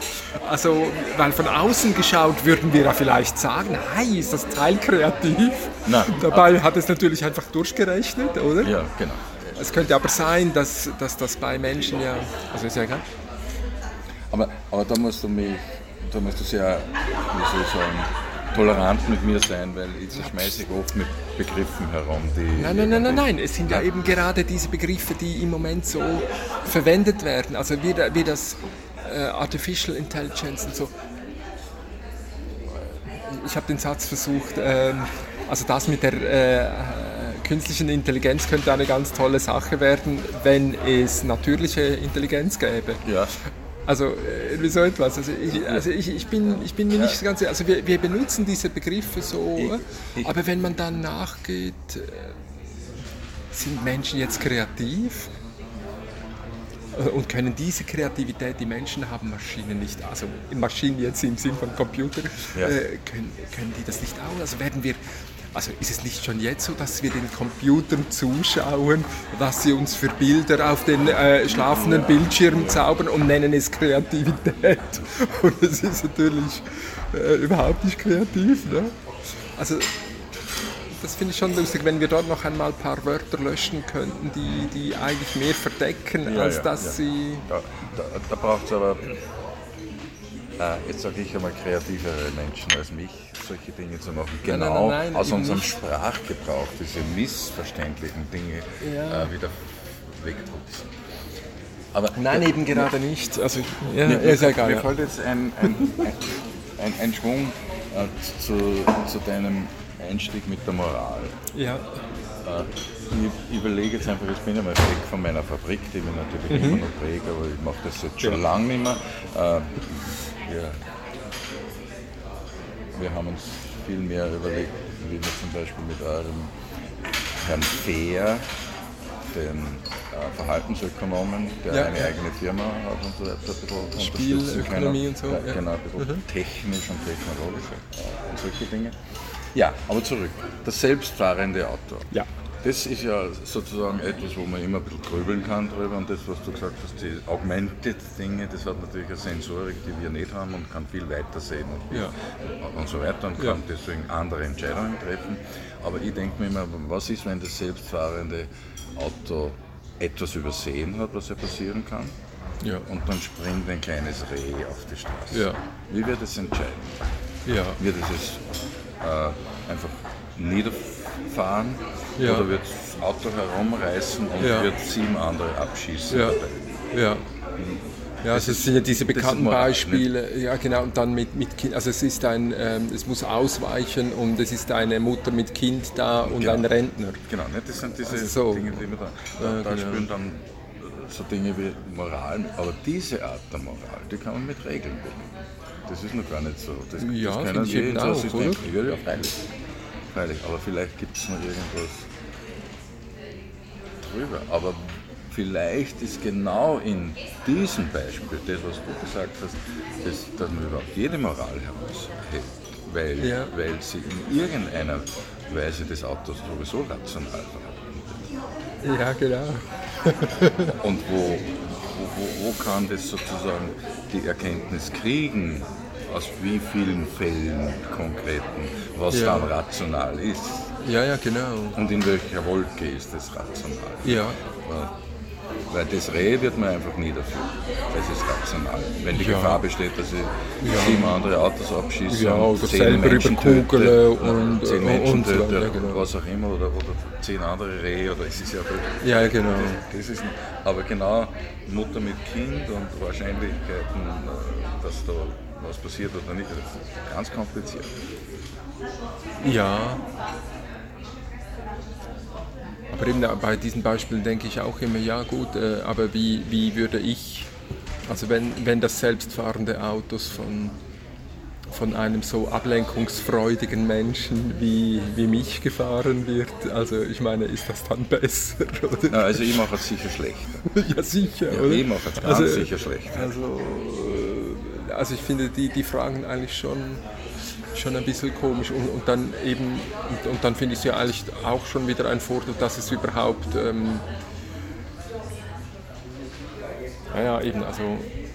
Also, weil von außen geschaut würden wir ja vielleicht sagen, hey, ist das Teil kreativ? Nein. Dabei hat es natürlich einfach durchgerechnet, oder? Ja, genau. Es könnte aber sein, dass, dass das bei Menschen ja, also ist ja egal. Aber, aber da musst du mich, da musst du sehr, wie soll ich sagen, tolerant mit mir sein, weil ich zerschmeiße ich oft mit Begriffen herum, die. Nein, nein, nein, nein, nein. Es sind ja eben gerade diese Begriffe, die im Moment so verwendet werden. Also wie, wie das äh, Artificial Intelligence und so. Ich habe den Satz versucht, ähm, also das mit der äh, künstlichen Intelligenz könnte eine ganz tolle Sache werden, wenn es natürliche Intelligenz gäbe. Ja, Also äh, wie so etwas. Also ich, also ich, ich, bin, ich bin mir nicht ganz sicher. Also wir, wir benutzen diese Begriffe so, aber wenn man dann nachgeht, äh, sind Menschen jetzt kreativ? Und können diese Kreativität, die Menschen haben, Maschinen nicht, also Maschinen jetzt im Sinn von Computer, Ja. äh, können, können die das nicht auch? Also werden wir, also ist es nicht schon jetzt so, dass wir den Computern zuschauen, was sie uns für Bilder auf den äh, schlafenden Bildschirm zaubern und nennen es Kreativität? Und es ist natürlich äh, überhaupt nicht kreativ. Ne? Also das finde ich schon lustig, wenn wir dort noch einmal ein paar Wörter löschen könnten, die, die eigentlich mehr verdecken, Ja, als dass ja. sie. da, da, da braucht es aber, jetzt sage ich einmal, kreativere Menschen als mich, solche Dinge zu machen. Nein, nein, Genau nein, nein, aus unserem nicht. Sprachgebrauch, diese missverständlichen Dinge Ja. äh, wieder wegputzen. Aber Nein, eben gerade nicht. Also, ja, mir, ist ja egal. mir Ja. fällt jetzt ein, ein, ein, ein, Schwung äh, zu, zu deinem Einstieg mit der Moral. Ja. Äh, Ich überlege jetzt einfach, ich bin ja mal weg von meiner Fabrik, die mich natürlich Mhm. immer noch prägt, aber ich mache das jetzt schon lange nicht mehr. Äh, wir, wir haben uns viel mehr überlegt, wie wir zum Beispiel mit eurem Herrn Fehr, den äh, Verhaltensökonomen, der Ja. eine eigene Firma hat und so weiter, ein bisschen Spielökonomie und so, Ja. Genau, ein bisschen technisch und technologisch äh, und solche Dinge. Ja, aber zurück. Das selbstfahrende Auto. Ja. Das ist ja sozusagen etwas, wo man immer ein bisschen grübeln kann drüber. Und das, was du gesagt hast, die Augmented Dinge, das hat natürlich eine Sensorik, die wir nicht haben und kann viel weiter sehen und, Ja. und so weiter und Ja. kann deswegen andere Entscheidungen treffen. Aber ich denke mir immer, was ist, wenn das selbstfahrende Auto etwas übersehen hat, was ja passieren kann? Ja. Und dann springt ein kleines Reh auf die Straße. Wie wird es entscheiden? Wird es es äh, einfach niederfahren Ja. oder wird das Auto herumreißen und Ja. wird sieben andere abschießen? Ja. dabei? Ja. Ja, also es sind ja diese bekannten Beispiele, ja genau, und dann mit, mit Kind, also es ist ein, ähm, es muss ausweichen und es ist eine Mutter mit Kind da und Genau. ein Rentner. Genau, ne? das sind diese Also so. Dinge, die wir da, da, Ja, da genau. spielen dann so Dinge wie Moral, aber diese Art der Moral, die kann man mit Regeln bilden. Das ist noch gar nicht so. Das, Ja, das können ich eben auch, oder? Ja, ja, freilich. freilich. Aber vielleicht gibt es noch irgendwas drüber. Aber vielleicht ist genau in diesem Beispiel, das, was du gesagt hast, das, dass man überhaupt jede Moral heraushält, weil, Ja. weil sie in irgendeiner Weise des Autos sowieso rational verarbeitet. Ja, genau. Und wo, wo, wo, wo kann das sozusagen die Erkenntnis kriegen, aus wie vielen Fällen konkreten, was Ja. dann rational ist Ja, ja, genau. und in welcher Wolke ist das rational. Ja, Weil- das Reh wird man einfach nie dafür. Das ist rational. Wenn die Ja. Gefahr besteht, dass ich sieben andere Autos abschieße Ja, oder zehn selber Menschen töte, und- zehn und- Menschen und töte, ja, genau. was auch immer, oder, oder zehn andere Rehe, oder es ist ja ja, genau. das ist, aber genau Mutter mit Kind und Wahrscheinlichkeiten, äh, dass da was passiert oder nicht, das ist ganz kompliziert. Ja. Aber eben bei diesen Beispielen denke ich auch immer, ja gut, äh, aber wie, wie würde ich, also wenn, wenn das selbstfahrende Autos von, von einem so ablenkungsfreudigen Menschen wie, wie mich gefahren wird, also ich meine, ist das dann besser? Oder? Na, also ich mache es sicher schlechter. Ja, sicher, Ja, oder? ich mache es ganz Also, sicher schlechter. Also, äh, also ich finde die, die Fragen eigentlich schon, schon ein bisschen komisch und, und dann eben und, und dann finde ich es ja eigentlich auch schon wieder ein Vorteil, dass es überhaupt ähm, naja eben also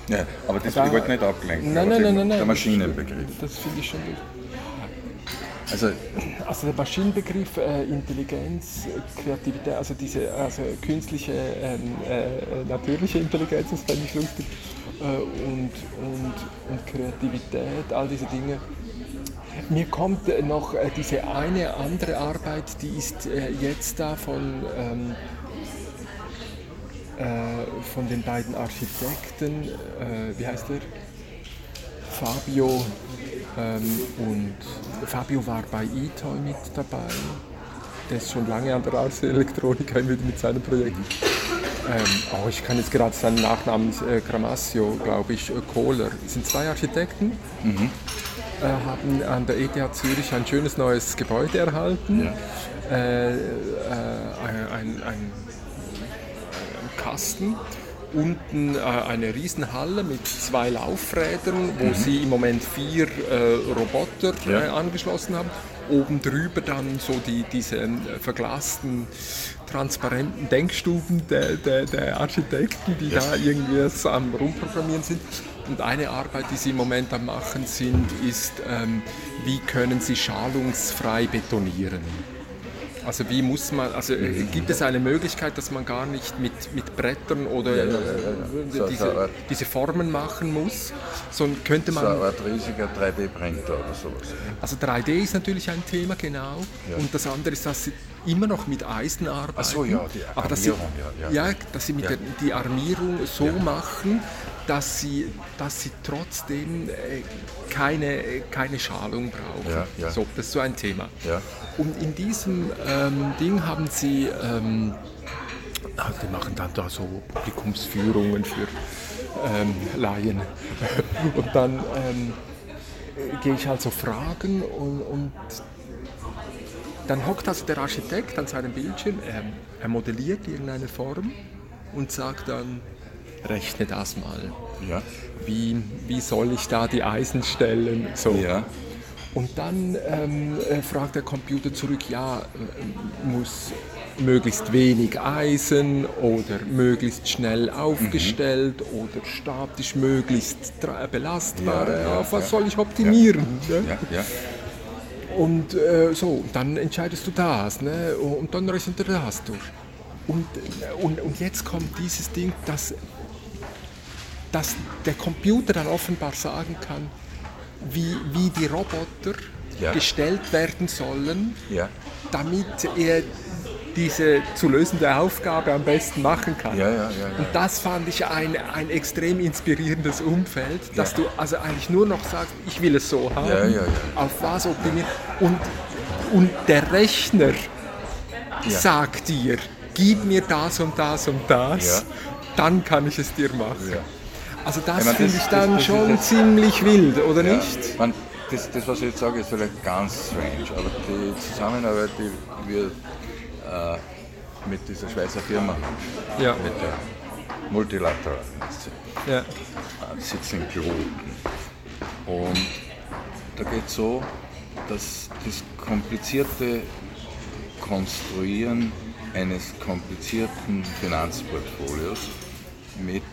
Ja, aber das, Da- wollte nicht ablenken. Nein, nein, nein, nein, nein. Der Maschinenbegriff. das finde ich schon Also also der Maschinenbegriff äh, Intelligenz, Kreativität, also diese also künstliche, ähm, äh, natürliche Intelligenz, das fände ich lustig, äh, und, und, und Kreativität, all diese Dinge. Mir kommt äh, noch äh, diese eine andere Arbeit, die ist äh, jetzt da von, ähm, äh, von den beiden Architekten, äh, wie heißt der? Fabio ähm, und Fabio war bei eToy mit dabei. Der ist schon lange an der Ars Electronica mit, mit seinem Projekt. Ähm, oh, ich kann jetzt gerade seinen Nachnamen, äh, Gramassio, glaube ich, äh, Kohler. Es sind zwei Architekten, äh, haben an der ETH Zürich ein schönes neues Gebäude erhalten. Äh, äh, ein, ein, ein Kasten. Unten äh, eine Riesenhalle mit zwei Laufrädern, wo sie im Moment vier äh, Roboter äh, Ja. angeschlossen haben. Oben drüber dann so die, diese äh, verglasten, transparenten Denkstuben der, der, der Architekten, die da irgendwie am Rumprogrammieren sind. Und eine Arbeit, die sie im Moment am Machen sind, ist, ähm, wie können sie schalungsfrei betonieren. Also wie muss man, also äh, gibt es eine Möglichkeit, dass man gar nicht mit, mit Brettern oder ja, ja, äh, ja. So- so eine diese, Art- diese Formen machen muss, sondern könnte so eine man, Art riesiger 3D-Printer oder sowas. also 3D ist natürlich ein Thema, genau, und das andere ist, dass sie immer noch mit Eisen arbeiten, Ach so, ja, die aber dass sie, Armierung, ja, ja. dass sie mit der, die Armierung so machen, dass sie, dass sie trotzdem äh, keine, keine Schalung brauchen. Ja, ja. So, das ist so ein Thema. Ja. Und in diesem ähm, Ding haben sie, ähm, also die machen dann da so Publikumsführungen für ähm, Laien. Und dann ähm, gehe ich halt so fragen und, und dann hockt also der Architekt an seinem Bildschirm, er modelliert irgendeine Form und sagt dann, rechne das mal. Ja. Wie, wie soll ich da die Eisen stellen? So. Ja. Und dann ähm, äh, fragt der Computer zurück, ja, äh, muss möglichst wenig Eisen oder möglichst schnell aufgestellt oder statisch möglichst belastbar. Ja, ja, Auf was ja. soll ich optimieren? Ne? Ja, ja. Und äh, so, dann entscheidest du das ne? und dann rechnest du das durch. Und, äh, und, und jetzt kommt dieses Ding, dass, dass der Computer dann offenbar sagen kann, wie, wie die Roboter Ja. gestellt werden sollen, Ja, damit er diese zu lösende Aufgabe am besten machen kann. ja. Und das fand ich ein, ein extrem inspirierendes Umfeld, dass du also eigentlich nur noch sagst, ich will es so haben, auf was optimieren. Und, und der Rechner sagt dir, gib mir das und das und das, dann kann ich es dir machen. Also das finde ich dann das- schon das- ziemlich wild, oder Ja, nicht? Man, das, das, was ich jetzt sage, ist vielleicht ganz strange, aber die Zusammenarbeit, die wir äh, mit dieser Schweizer Firma haben, Ja. mit der Multilateral, Ja. äh, sitzen in Kloten. Und da geht es so, dass das komplizierte Konstruieren eines komplizierten Finanzportfolios mit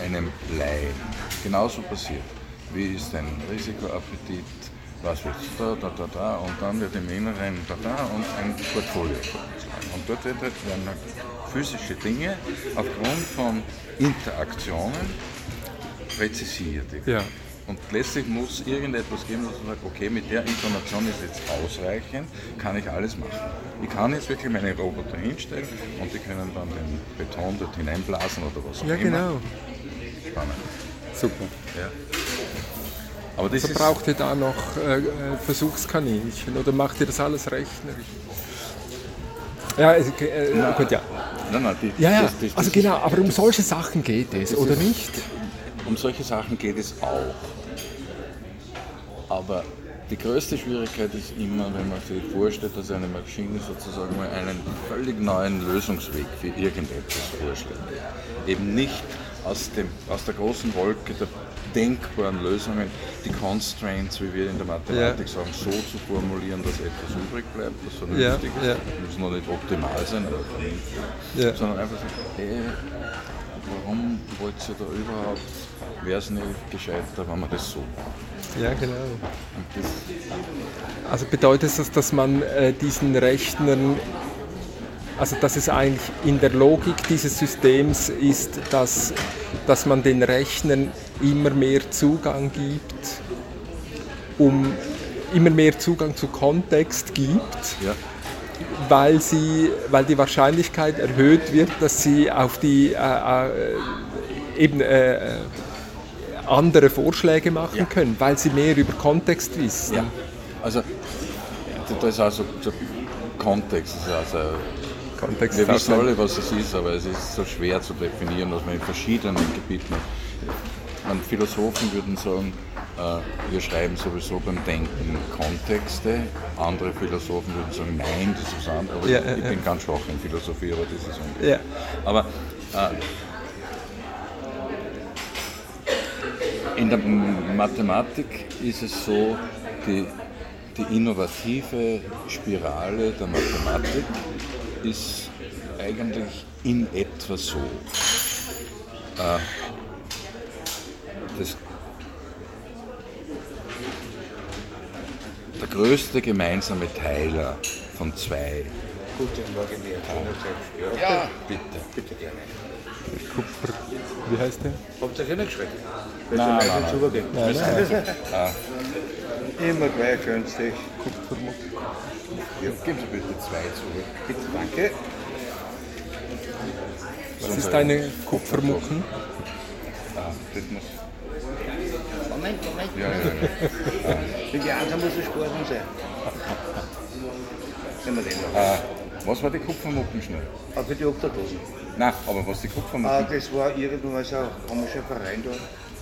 einem Laien genauso passiert. Wie ist ein Risikoappetit, was wird da, da, da, da und dann wird im Inneren da, da und ein Portfolio vorgeschlagen. Und dort halt, werden halt physische Dinge aufgrund von Interaktionen präzisiert. Ja. Und letztlich muss irgendetwas geben, dass man sagt, okay, mit der Information ist jetzt ausreichend, kann ich alles machen. Ich kann jetzt wirklich meine Roboter hinstellen und die können dann den Beton dort hineinblasen oder was auch ja, immer. genau. Spannend. Super. Ja. Aber das So ist, braucht ihr da noch äh, äh, Versuchskaninchen oder macht ihr das alles rechnerisch? Ja, also, äh, gut, ja. nein, nein, die, Ja, ja, das- das- das also genau, aber um solche Sachen geht es, oder ist- nicht? Um solche Sachen geht es auch. Aber die größte Schwierigkeit ist immer, wenn man sich vorstellt, dass eine Maschine sozusagen mal einen völlig neuen Lösungsweg für irgendetwas vorschlägt. Eben nicht aus, dem, aus der großen Wolke der denkbaren Lösungen die Constraints, wie wir in der Mathematik sagen, so zu formulieren, dass etwas übrig bleibt, das vernünftig Ja, ja. ist. muss noch nicht optimal sein, aber vernünftig. Ja. Sondern einfach so, hey, warum wollt ihr da überhaupt, wäre es nicht gescheiter, wenn man das so macht. Ja, genau. Das, Also bedeutet das, dass man äh, diesen Rechnern, also dass es eigentlich in der Logik dieses Systems ist, dass, dass man den Rechnern immer mehr Zugang gibt, um immer mehr Zugang zu Kontext gibt, ja, weil, sie, weil die Wahrscheinlichkeit erhöht wird, dass sie auf die äh, äh, eben äh, äh, andere Vorschläge machen Ja. können, weil sie mehr über Kontext wissen. ja. Also, da ist also so Kontext. Das ist also, Kontext wir wissen alle, was es ist, aber es ist so schwer zu definieren, was man in verschiedenen Gebieten. Man, Philosophen würden sagen, äh, wir schreiben sowieso beim Denken Kontexte. Andere Philosophen würden sagen, nein, das ist was anderes. Aber Ja, ich, ich ja. bin ganz schwach in Philosophie, aber das ist ein Ja. Aber äh, in der Mathematik ist es so, die, die innovative Spirale der Mathematik ist eigentlich in etwa so. Äh, das, der größte gemeinsame Teiler von zwei. Guten Morgen, Herr Kommissar. Ja, bitte. Bitte gerne. Kupfer, wie heißt der? Habt ihr euch nicht geschreckt? Weil Nein, nein, nein. zugehen. Nein, nein. Immer gleich schön sich. Ja, geben Sie bitte zwei zurück. Bitte, danke. Was ist eine Kupfermucken? Ah, das muss. Moment, Moment. Ja, ja, ja. Für die anderen muss es Spaß sein. Wenn wir den noch. Äh, was war die Kupfermucken schnell? Aber für die Obdachlosen. Nein, aber was die Ah, Kupfermucken? das war so ein komischer Verein da.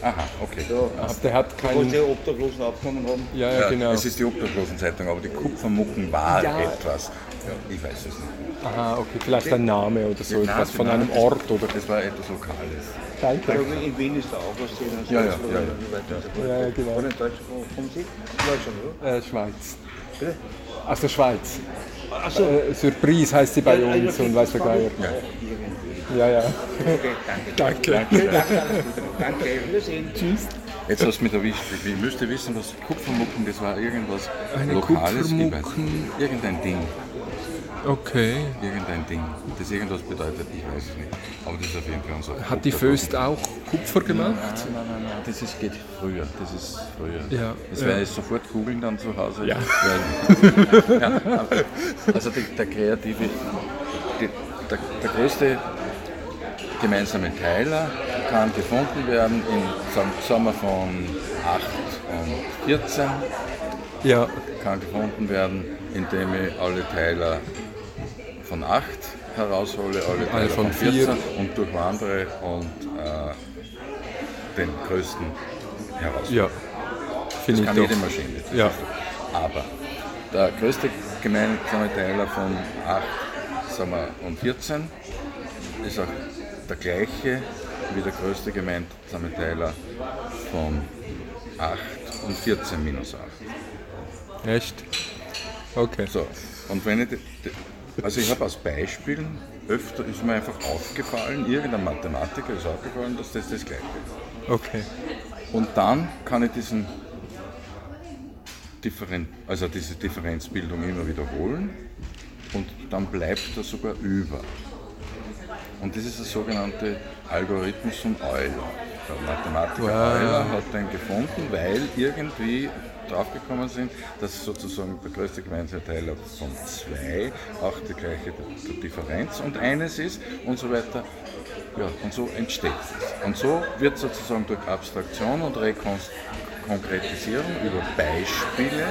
Aha, okay. Da, Aber der hat wo keinen. die Obdachlosen aufgenommen haben. Ja, ja, Ja, genau. Es ist die Obdachlosenzeitung, aber die Kupfermucken war Ja. etwas. Ja, ich weiß es nicht. Aha, okay, vielleicht ein Name oder so, Ja, etwas von einem Ort oder. Das war etwas Lokales. Danke. Ja, In Wien ist da auch was so, Ja, ja, so ja, ja. so so genau. In Deutschland, kommen Sie? Deutschland, oder? Äh, Schweiz. Bitte? Also Schweiz. Achso. Äh, Surprise heißt sie bei uns und weiß der Geier. Ja. Ja, ja. Okay, danke. Danke. Danke, alles Gute. Danke, Wiedersehen. Tschüss. Jetzt hast du mich erwischt. Ich müsste wissen, was Kupfermucken, das war irgendwas Eine Lokales. Ich weiß nicht. Irgendein Ding. Okay. Irgendein Ding. Das irgendwas bedeutet, ich weiß es nicht. Aber das ist auf jeden Fall unser Hat die Föst auch Kupfer gemacht? Nein, nein, nein, nein, das ist, geht früher. Das ist früher. Ja, Das ja. werde ich sofort googeln dann zu Hause. Ja. Weil, ja, also der, der kreative, die, der, der größte gemeinsame Teiler kann gefunden werden im Sommer von 8 und 14 Ja, kann gefunden werden, indem ich alle Teiler von 8 heraushole, alle Teiler von von 14 vier. und durchwandere und äh, den größten heraushole. ja. Finde ich Kann doch. jede Maschine. Ja. Aber der größte gemeinsame Teiler von 8 sagen wir, und 14 ist auch der gleiche wie der größte gemeinsame Teiler von 8 und 14 minus 8. Echt? Okay. So, und wenn ich, also ich habe aus Beispielen, öfter ist mir einfach aufgefallen, irgendein Mathematiker ist aufgefallen, dass das das gleiche ist. Okay. Und dann kann ich diesen Differen also diese Differenzbildung immer wiederholen und dann bleibt er sogar über. Und das ist der sogenannte Algorithmus von Euler. Der Mathematiker Wow. Euler hat den gefunden, weil irgendwie draufgekommen sind, dass sozusagen der größte gemeinsame Teiler von 2 auch die gleiche Differenz und eines ist und so weiter. Ja, und so entsteht es. Und so wird sozusagen durch Abstraktion und Rekonkretisierung über Beispiele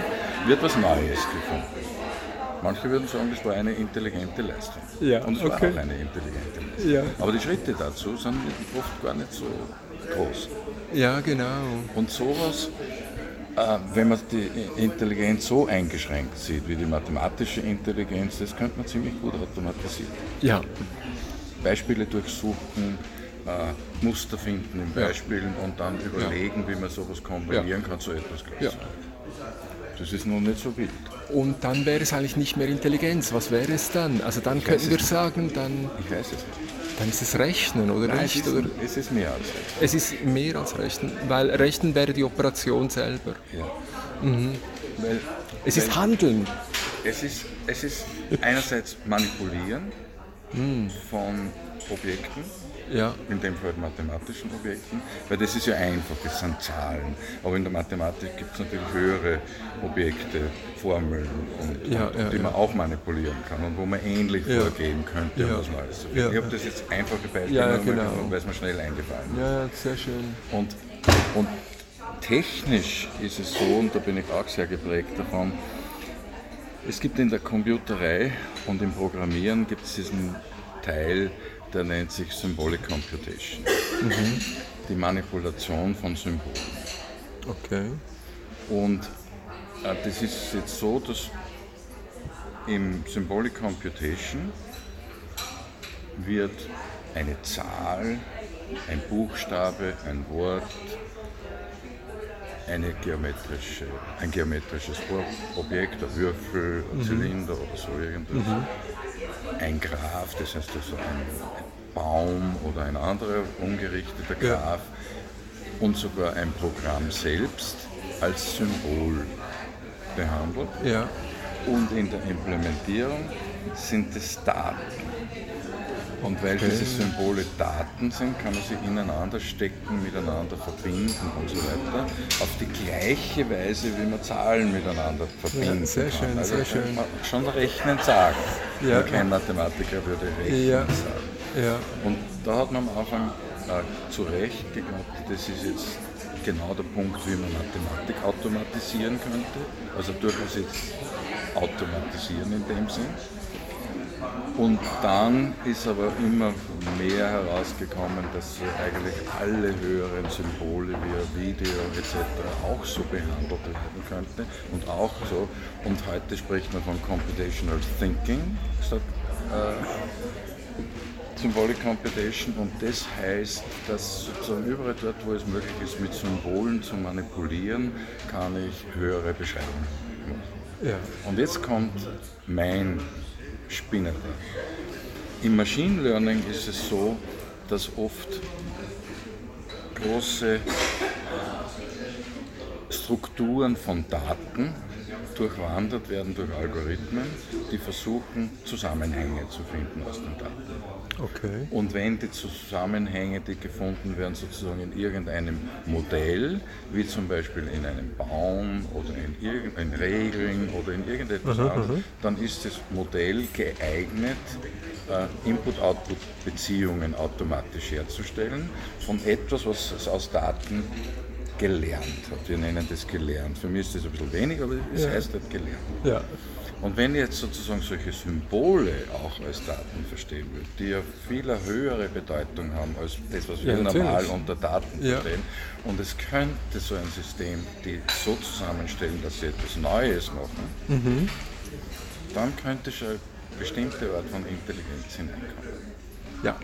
wird was Neues gefunden. Manche würden sagen, das war eine intelligente Leistung. Ja, und es war okay. auch eine intelligente Leistung. Ja. Aber die Schritte dazu sind oft gar nicht so groß. Ja, genau. Und sowas, äh, wenn man die Intelligenz so eingeschränkt sieht, wie die mathematische Intelligenz, das könnte man ziemlich gut automatisieren. Ja, Beispiele durchsuchen, äh, Muster finden in Ja. Beispielen und dann überlegen, wie man sowas kombinieren kann, so etwas Ja. Das ist noch nicht so wild. und dann wäre es eigentlich nicht mehr Intelligenz. Was wäre es dann? Also dann könnten wir sagen, dann, Ich weiß es nicht. dann ist es Rechnen oder Nein, es nicht? ist, Oder? es ist mehr als das. Es ist mehr als Rechnen, weil Rechnen wäre die Operation selber. Ja. Mhm. Weil, Es ist Handeln. es, ist, es ist einerseits Manipulieren Mhm. von Objekten, Ja, in dem Fall mathematischen Objekten, weil das ist ja einfach, das sind Zahlen. Aber in der Mathematik gibt es natürlich höhere Objekte, Formeln, und, Ja, und, ja, die man auch manipulieren kann und wo man ähnlich vorgehen könnte, um was Neues zu finden. Ich habe das jetzt einfache Beispiele, Ja, genau. genommen, weil es mir schnell eingefallen ist. ja, sehr schön. Und, und technisch ist es so, und da bin ich auch sehr geprägt davon, es gibt in der Computerei und im Programmieren gibt es diesen Teil, der nennt sich Symbolic Computation. Die Manipulation von Symbolen. Okay. Und äh, das ist jetzt so, dass im Symbolic Computation wird eine Zahl, ein Buchstabe, ein Wort, eine geometrische, ein geometrisches Ob- Objekt, ein Würfel, ein Zylinder oder so irgendwas, ein Graph, das heißt also ein Baum oder ein anderer umgerichteter Ja. Graph und sogar ein Programm selbst als Symbol behandelt. Ja, Und in der Implementierung sind es Daten. Und weil Okay. diese Symbole Daten sind, kann man sie ineinander stecken, miteinander verbinden und so weiter. Auf die gleiche Weise, wie man Zahlen miteinander verbinden sehr kann. schön, also sehr schön. man schon rechnen sagen. Ja. Kein Mathematiker würde rechnen Ja. sagen. Ja, Und da hat man am Anfang äh, zu Recht geglaubt, das ist jetzt genau der Punkt, wie man Mathematik automatisieren könnte. Also durchaus jetzt automatisieren in dem Sinn. Und dann ist aber immer mehr herausgekommen, dass eigentlich alle höheren Symbole wie Video etc. auch so behandelt werden könnte und auch so. Und heute spricht man von Computational Thinking statt äh, Symbolic Computation und das heißt, dass sozusagen überall dort, wo es möglich ist, mit Symbolen zu manipulieren, kann ich höhere Beschreibungen machen. ja. Und jetzt kommt mein Spinner. Im Machine Learning ist es so, dass oft große Strukturen von Daten durchwandert werden durch Algorithmen, die versuchen, Zusammenhänge zu finden aus den Daten. Okay. Und wenn die Zusammenhänge, die gefunden werden, sozusagen in irgendeinem Modell, wie zum Beispiel in einem Baum oder in irgendeinen Regeln oder in irgendetwas anderes, dann ist das Modell geeignet, äh, Input-Output-Beziehungen automatisch herzustellen von etwas, was es aus Daten gelernt hat. Wir nennen das gelernt. Für mich ist das ein bisschen wenig, aber es Ja. heißt halt gelernt. Ja. Und wenn ich jetzt sozusagen solche Symbole auch als Daten verstehen will, die ja viel höhere Bedeutung haben als das, was wir Ja, normal unter Daten Ja. verstehen, und es könnte so ein System, die so zusammenstellen, dass sie etwas Neues machen, Mhm. dann könnte schon eine bestimmte Art von Intelligenz hineinkommen. Ja.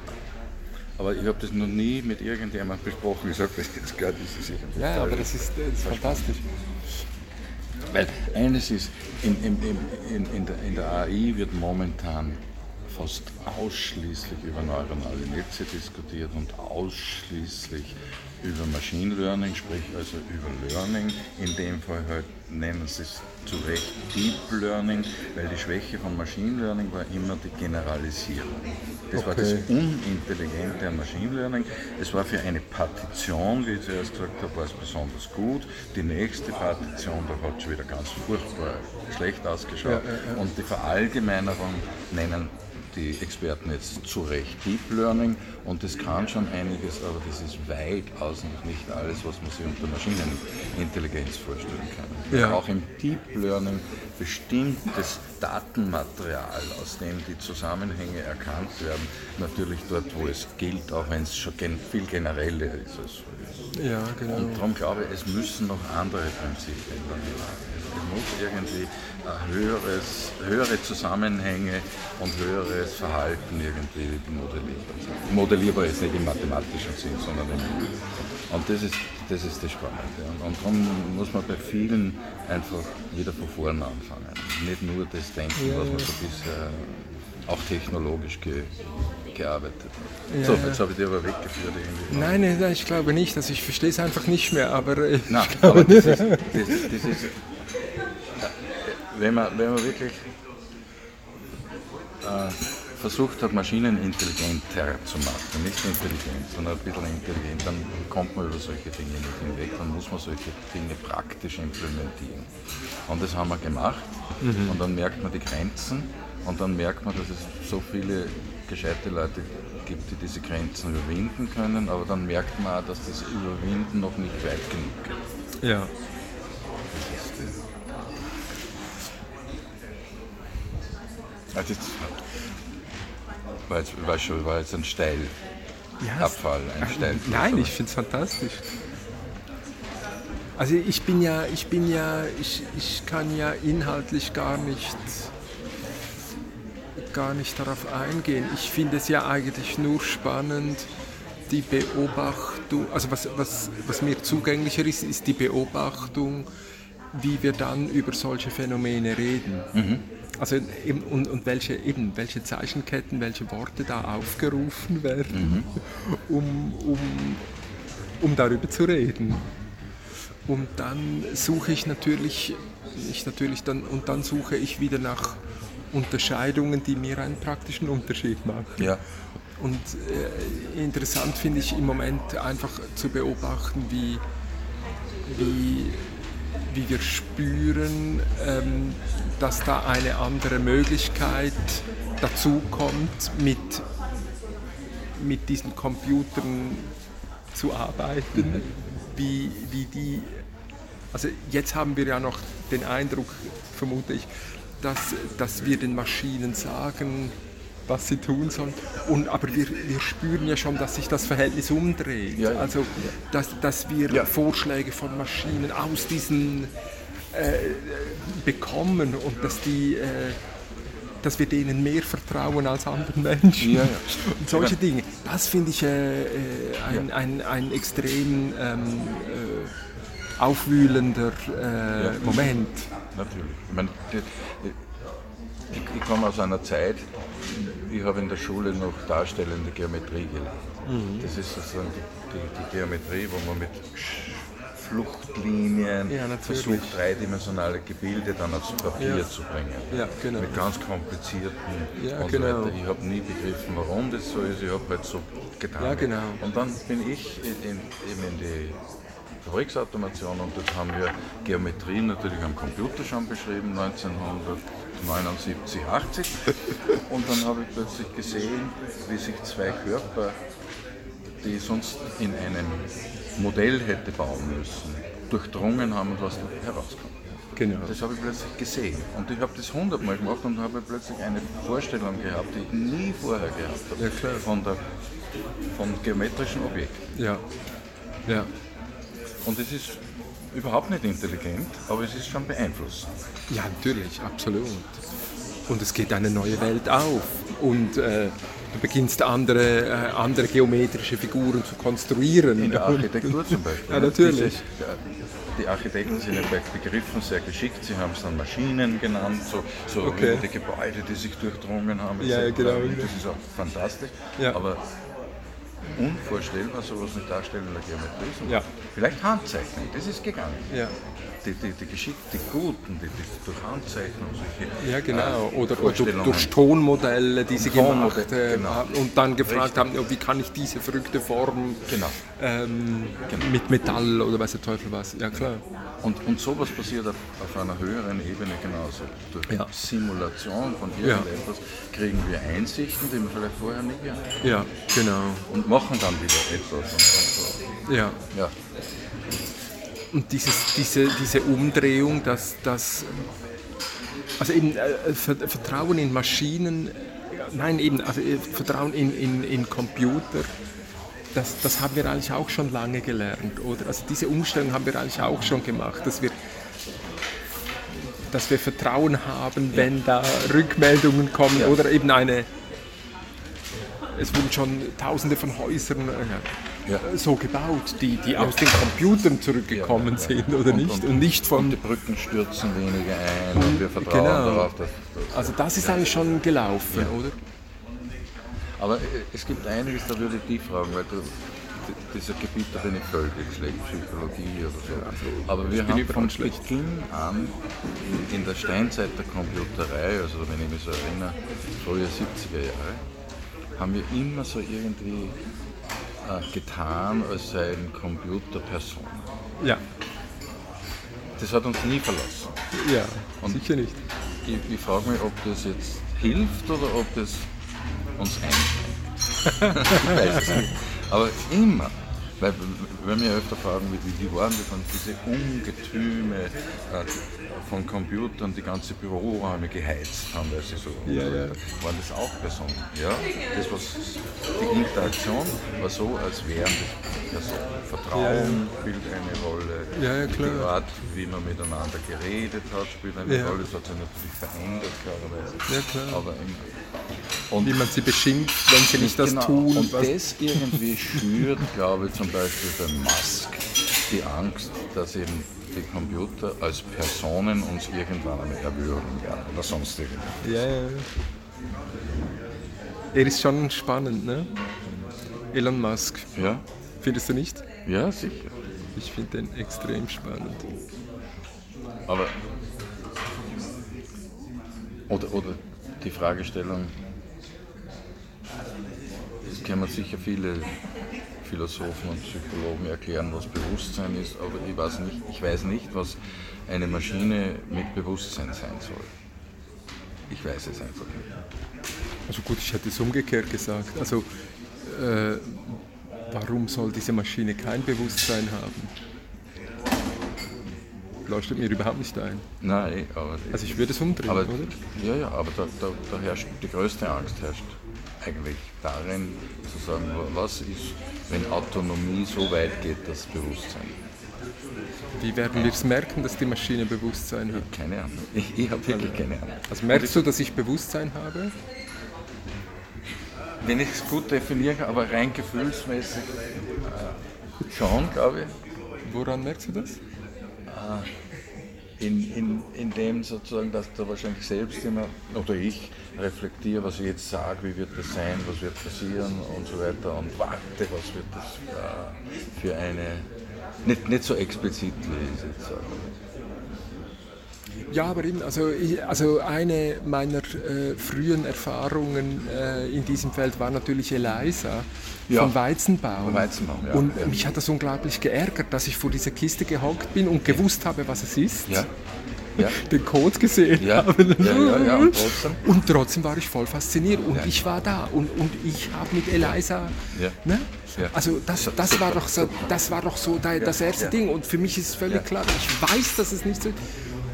Aber ich habe das noch nie mit irgendjemandem besprochen. Ich sage das jetzt gerade, das ist sicher Ja, aber das ist, das ist fantastisch. Weil eines ist, in, in, in, der, in der AI wird momentan fast ausschließlich über neuronale Netze diskutiert und ausschließlich über Machine Learning, sprich also über Learning. In dem Fall halt nennen sie es zu Recht Deep Learning, weil die Schwäche von Machine Learning war immer die Generalisierung. Das war das Okay. Unintelligente an Machine Learning. Es war für eine Partition, wie ich zuerst gesagt habe, war es besonders gut. Die nächste Partition, da hat es wieder ganz furchtbar schlecht ausgeschaut. Und die Verallgemeinerung nennen die Experten jetzt zu Recht Deep Learning und das kann schon einiges, aber das ist weitaus noch nicht alles, was man sich unter Maschinenintelligenz vorstellen kann. Ja. Auch im Deep Learning bestimmtes Datenmaterial, aus dem die Zusammenhänge erkannt werden, natürlich dort, wo es gilt, auch wenn es schon viel genereller ist. als früher. Ja, genau. Und darum glaube ich, es müssen noch andere Prinzipien dann. Es muss irgendwie ein höheres, höhere Zusammenhänge und höheres Verhalten irgendwie modellierbar sein. Modellierbar ist nicht im mathematischen Sinn, sondern im Und das ist das, ist das Spannende. Und, und darum muss man bei vielen einfach wieder von vorne anfangen. Nicht nur das denken, was man so bisher auch technologisch ge, gearbeitet hat. Ja, so, jetzt habe ich dich aber weggeführt irgendwie. Nein, nein, nein, ich glaube nicht. Also ich verstehe es einfach nicht mehr, aber äh, Nein, aber das ist, das, das ist wenn, man, wenn man wirklich äh, versucht hat, Maschinen intelligenter zu machen, nicht intelligent, sondern ein bisschen intelligent, dann kommt man über solche Dinge nicht hinweg, dann muss man solche Dinge praktisch implementieren. Und das haben wir gemacht und dann merkt man die Grenzen und dann merkt man, dass es so viele gescheite Leute gibt, die diese Grenzen überwinden können, aber dann merkt man auch, dass das Überwinden noch nicht weit genug geht. ja. Also jetzt war jetzt, war schon, war jetzt ein Steilabfall, Ja, ein Steil. Nein, ich finde es fantastisch. Also ich bin ja, ich bin ja, ich, ich kann ja inhaltlich gar nicht, gar nicht darauf eingehen. Ich finde es ja eigentlich nur spannend, die Beobachtung, also was, was, was mir zugänglicher ist, ist die Beobachtung, wie wir dann über solche Phänomene reden. Also eben, und, und welche, eben, welche Zeichenketten, welche Worte da aufgerufen werden, um, um, um darüber zu reden. Und dann suche ich natürlich, ich natürlich dann, und dann suche ich wieder nach Unterscheidungen, die mir einen praktischen Unterschied machen. Ja, Und äh, interessant finde ich im Moment einfach zu beobachten, wie, wie, wie wir spüren, ähm, dass da eine andere Möglichkeit dazukommt, mit, mit diesen Computern zu arbeiten, wie, wie die, also jetzt haben wir ja noch den Eindruck, vermute ich, dass, dass wir den Maschinen sagen, was sie tun sollen. Und, aber wir, wir spüren ja schon, dass sich das Verhältnis umdreht. Ja, ja. Also, dass, dass wir Ja. Vorschläge von Maschinen aus diesen äh, bekommen und dass die äh, dass wir denen mehr vertrauen als anderen Menschen. Ja, ja. Und solche. Dinge. Das finde ich äh, äh, ein, ein, ein extrem ähm, äh, aufwühlender äh, Ja. Moment. natürlich. Ich, meine, ich, ich komme aus einer Zeit, ich habe in der Schule noch darstellende Geometrie gelernt. Das ist sozusagen die, die, die Geometrie, wo man mit Fluchtlinien, Ja, versucht dreidimensionale Gebilde dann aufs Papier Ja. zu bringen. Ja, genau. Mit ganz komplizierten Ja, und genau. so weiter. Ich habe nie begriffen, warum das so ist. Ich habe halt so getan. Ja, genau. Und dann bin ich in, in, eben in die Fabriksautomation und dort haben wir Geometrien natürlich am Computer schon beschrieben, 1979, 80. Und dann habe ich plötzlich gesehen, wie sich zwei Körper, die ich sonst in einem Modell hätte bauen müssen, durchdrungen haben und was da herauskommt. Genau. Das habe ich plötzlich gesehen. Und ich habe das hundertmal gemacht und habe plötzlich eine Vorstellung gehabt, die ich nie vorher gehabt habe. Ja. Von, der, von geometrischen Objekten. Ja. Ja. Und es ist überhaupt nicht intelligent, aber es ist schon beeinflussend. Ja, natürlich, absolut. Und es geht eine neue Welt auf. Und äh, du beginnst andere, äh, andere geometrische Figuren zu konstruieren. In der Architektur zum Beispiel. Ja, natürlich. Diese, die Architekten sind ja bei Begriffen sehr geschickt. Sie haben es dann Maschinen genannt, so, so Okay. die Gebäude, die sich durchdrungen haben. Ja, genau. Das ist auch fantastisch. Ja. Aber unvorstellbar, sowas nicht darstellen in der Geometrie. Ja. Vielleicht Handzeichnen, das ist gegangen. Ja. Die, die, die Geschick, die Guten, die, die durch Handzeichnung solche Ja, genau. äh, Oder, oder durch, durch Tonmodelle, die sie gemacht Tonmodelle, äh, genau. haben und dann gefragt Richtig. haben, ja, wie kann ich diese verrückte Form Genau. ähm, mit Metall oder weiß der Teufel was. Ja, klar. Und, und sowas passiert auf, auf einer höheren Ebene genauso. Durch Ja. Simulation von Ja. irgendetwas kriegen wir Einsichten, die wir vielleicht vorher nie gehabt haben. Ja, genau. Und machen dann wieder etwas. Und, und Ja. Ja. Und dieses, diese, diese Umdrehung, dass, dass also eben äh, Ver- Vertrauen in Maschinen, nein eben, also äh, Vertrauen in, in, in Computer, das, das haben wir eigentlich auch schon lange gelernt, oder? Also diese Umstellung haben wir eigentlich auch schon gemacht, dass wir dass wir Vertrauen haben, wenn da Rückmeldungen kommen Ja. oder eben eine es wurden schon tausende von Häusern äh, Ja. so gebaut, die, die aus den Computern zurückgekommen Ja, ja, ja. sind oder Und- nicht und- und nicht Und von die Brücken stürzen weniger ein und wir vertrauen Genau. darauf, dass. dass also das ist eigentlich schon gelaufen, oder? aber äh, es gibt einiges, da würde ich die fragen, weil du, dieser Gebiet, da bin ich völlig schlecht, Psychologie oder so. Aber wir haben von schlecht. Beginn an in der Steinzeit der Computerei, also wenn ich mich so erinnere, frühe 70er Jahre, haben wir immer so irgendwie äh, getan, als seien Computer Personen. Ja, Das hat uns nie verlassen. ja, Und- sicher nicht. Ich, ich frage mich, ob das jetzt hilft oder ob das uns einschränkt. ich weiß es nicht. Aber immer. Weil, wenn wir öfter fragen, wie, wie die waren das dann diese Ungetüme äh, von Computern, die ganze Büroräume geheizt haben, weil sie so Ja, ja. waren das auch Personen. Ja? Das was, die Interaktion war so, als wären das Personen. Vertrauen spielt eine Rolle. Ja, ja, klar. Die Art, wie man miteinander geredet hat, spielt eine Ja. Rolle. Das hat sich natürlich verändert, klarerweise. Ja, klar. Aber und Wie man sie beschimpft, wenn sie nicht das genau, tun. Und was- das irgendwie schürt, glaube ich, zum Beispiel bei Musk die Angst, dass eben die Computer als Personen uns irgendwann einmal erwürgen werden oder sonst irgendwas. ja, ja. Er ist schon spannend, ne? Elon Musk. Ja? Findest du nicht? Ja, sicher. Ich finde den extrem spannend. Aber oder, oder die Fragestellung, das können sicher viele Philosophen und Psychologen erklären, was Bewusstsein ist, aber ich weiß nicht, ich weiß nicht, was eine Maschine mit Bewusstsein sein soll. Ich weiß es einfach nicht. Also gut, ich hätte es umgekehrt gesagt. Also äh, warum soll diese Maschine kein Bewusstsein haben? Leuchtet mir überhaupt nicht ein. Nein, aber, Also ich würde es umdrehen, aber oder? ja, ja, aber da, da, da herrscht die größte Angst herrscht eigentlich darin, zu sagen, was ist, wenn Autonomie so weit geht, das Bewusstsein. Wie werden wir es merken, dass die Maschine Bewusstsein hat? Keine Ahnung. Ich, ich habe wirklich keine Ahnung. Also merkst du, dass ich Bewusstsein habe? Wenn ich es gut definieren kann, aber rein gefühlsmäßig äh, schon, glaube ich. Woran merkst du das? In, in, in dem sozusagen, dass du wahrscheinlich selbst immer, oder ich, reflektiere, was ich jetzt sage, wie wird das sein, was wird passieren und so weiter und warte, was wird das äh, für eine, nicht, nicht so explizit, wie ich es jetzt sage. Ja, aber eben, also, ich, also eine meiner äh, frühen Erfahrungen äh, in diesem Feld war natürlich Eliza Ja. von Weizenbaum. Von Weizenbaum, ja. Und Ja. mich hat das unglaublich geärgert, dass ich vor dieser Kiste gehockt bin und gewusst habe, was es ist. Ja, Den Code gesehen Ja. habe. Ja, und trotzdem? Und trotzdem war ich voll fasziniert und ich war da und, und ich habe mit Eliza, Ja. ne? Also das, das war doch so, das war doch so da- das erste. Ding und für mich ist völlig Ja. klar, ich weiß, dass es nicht so ist.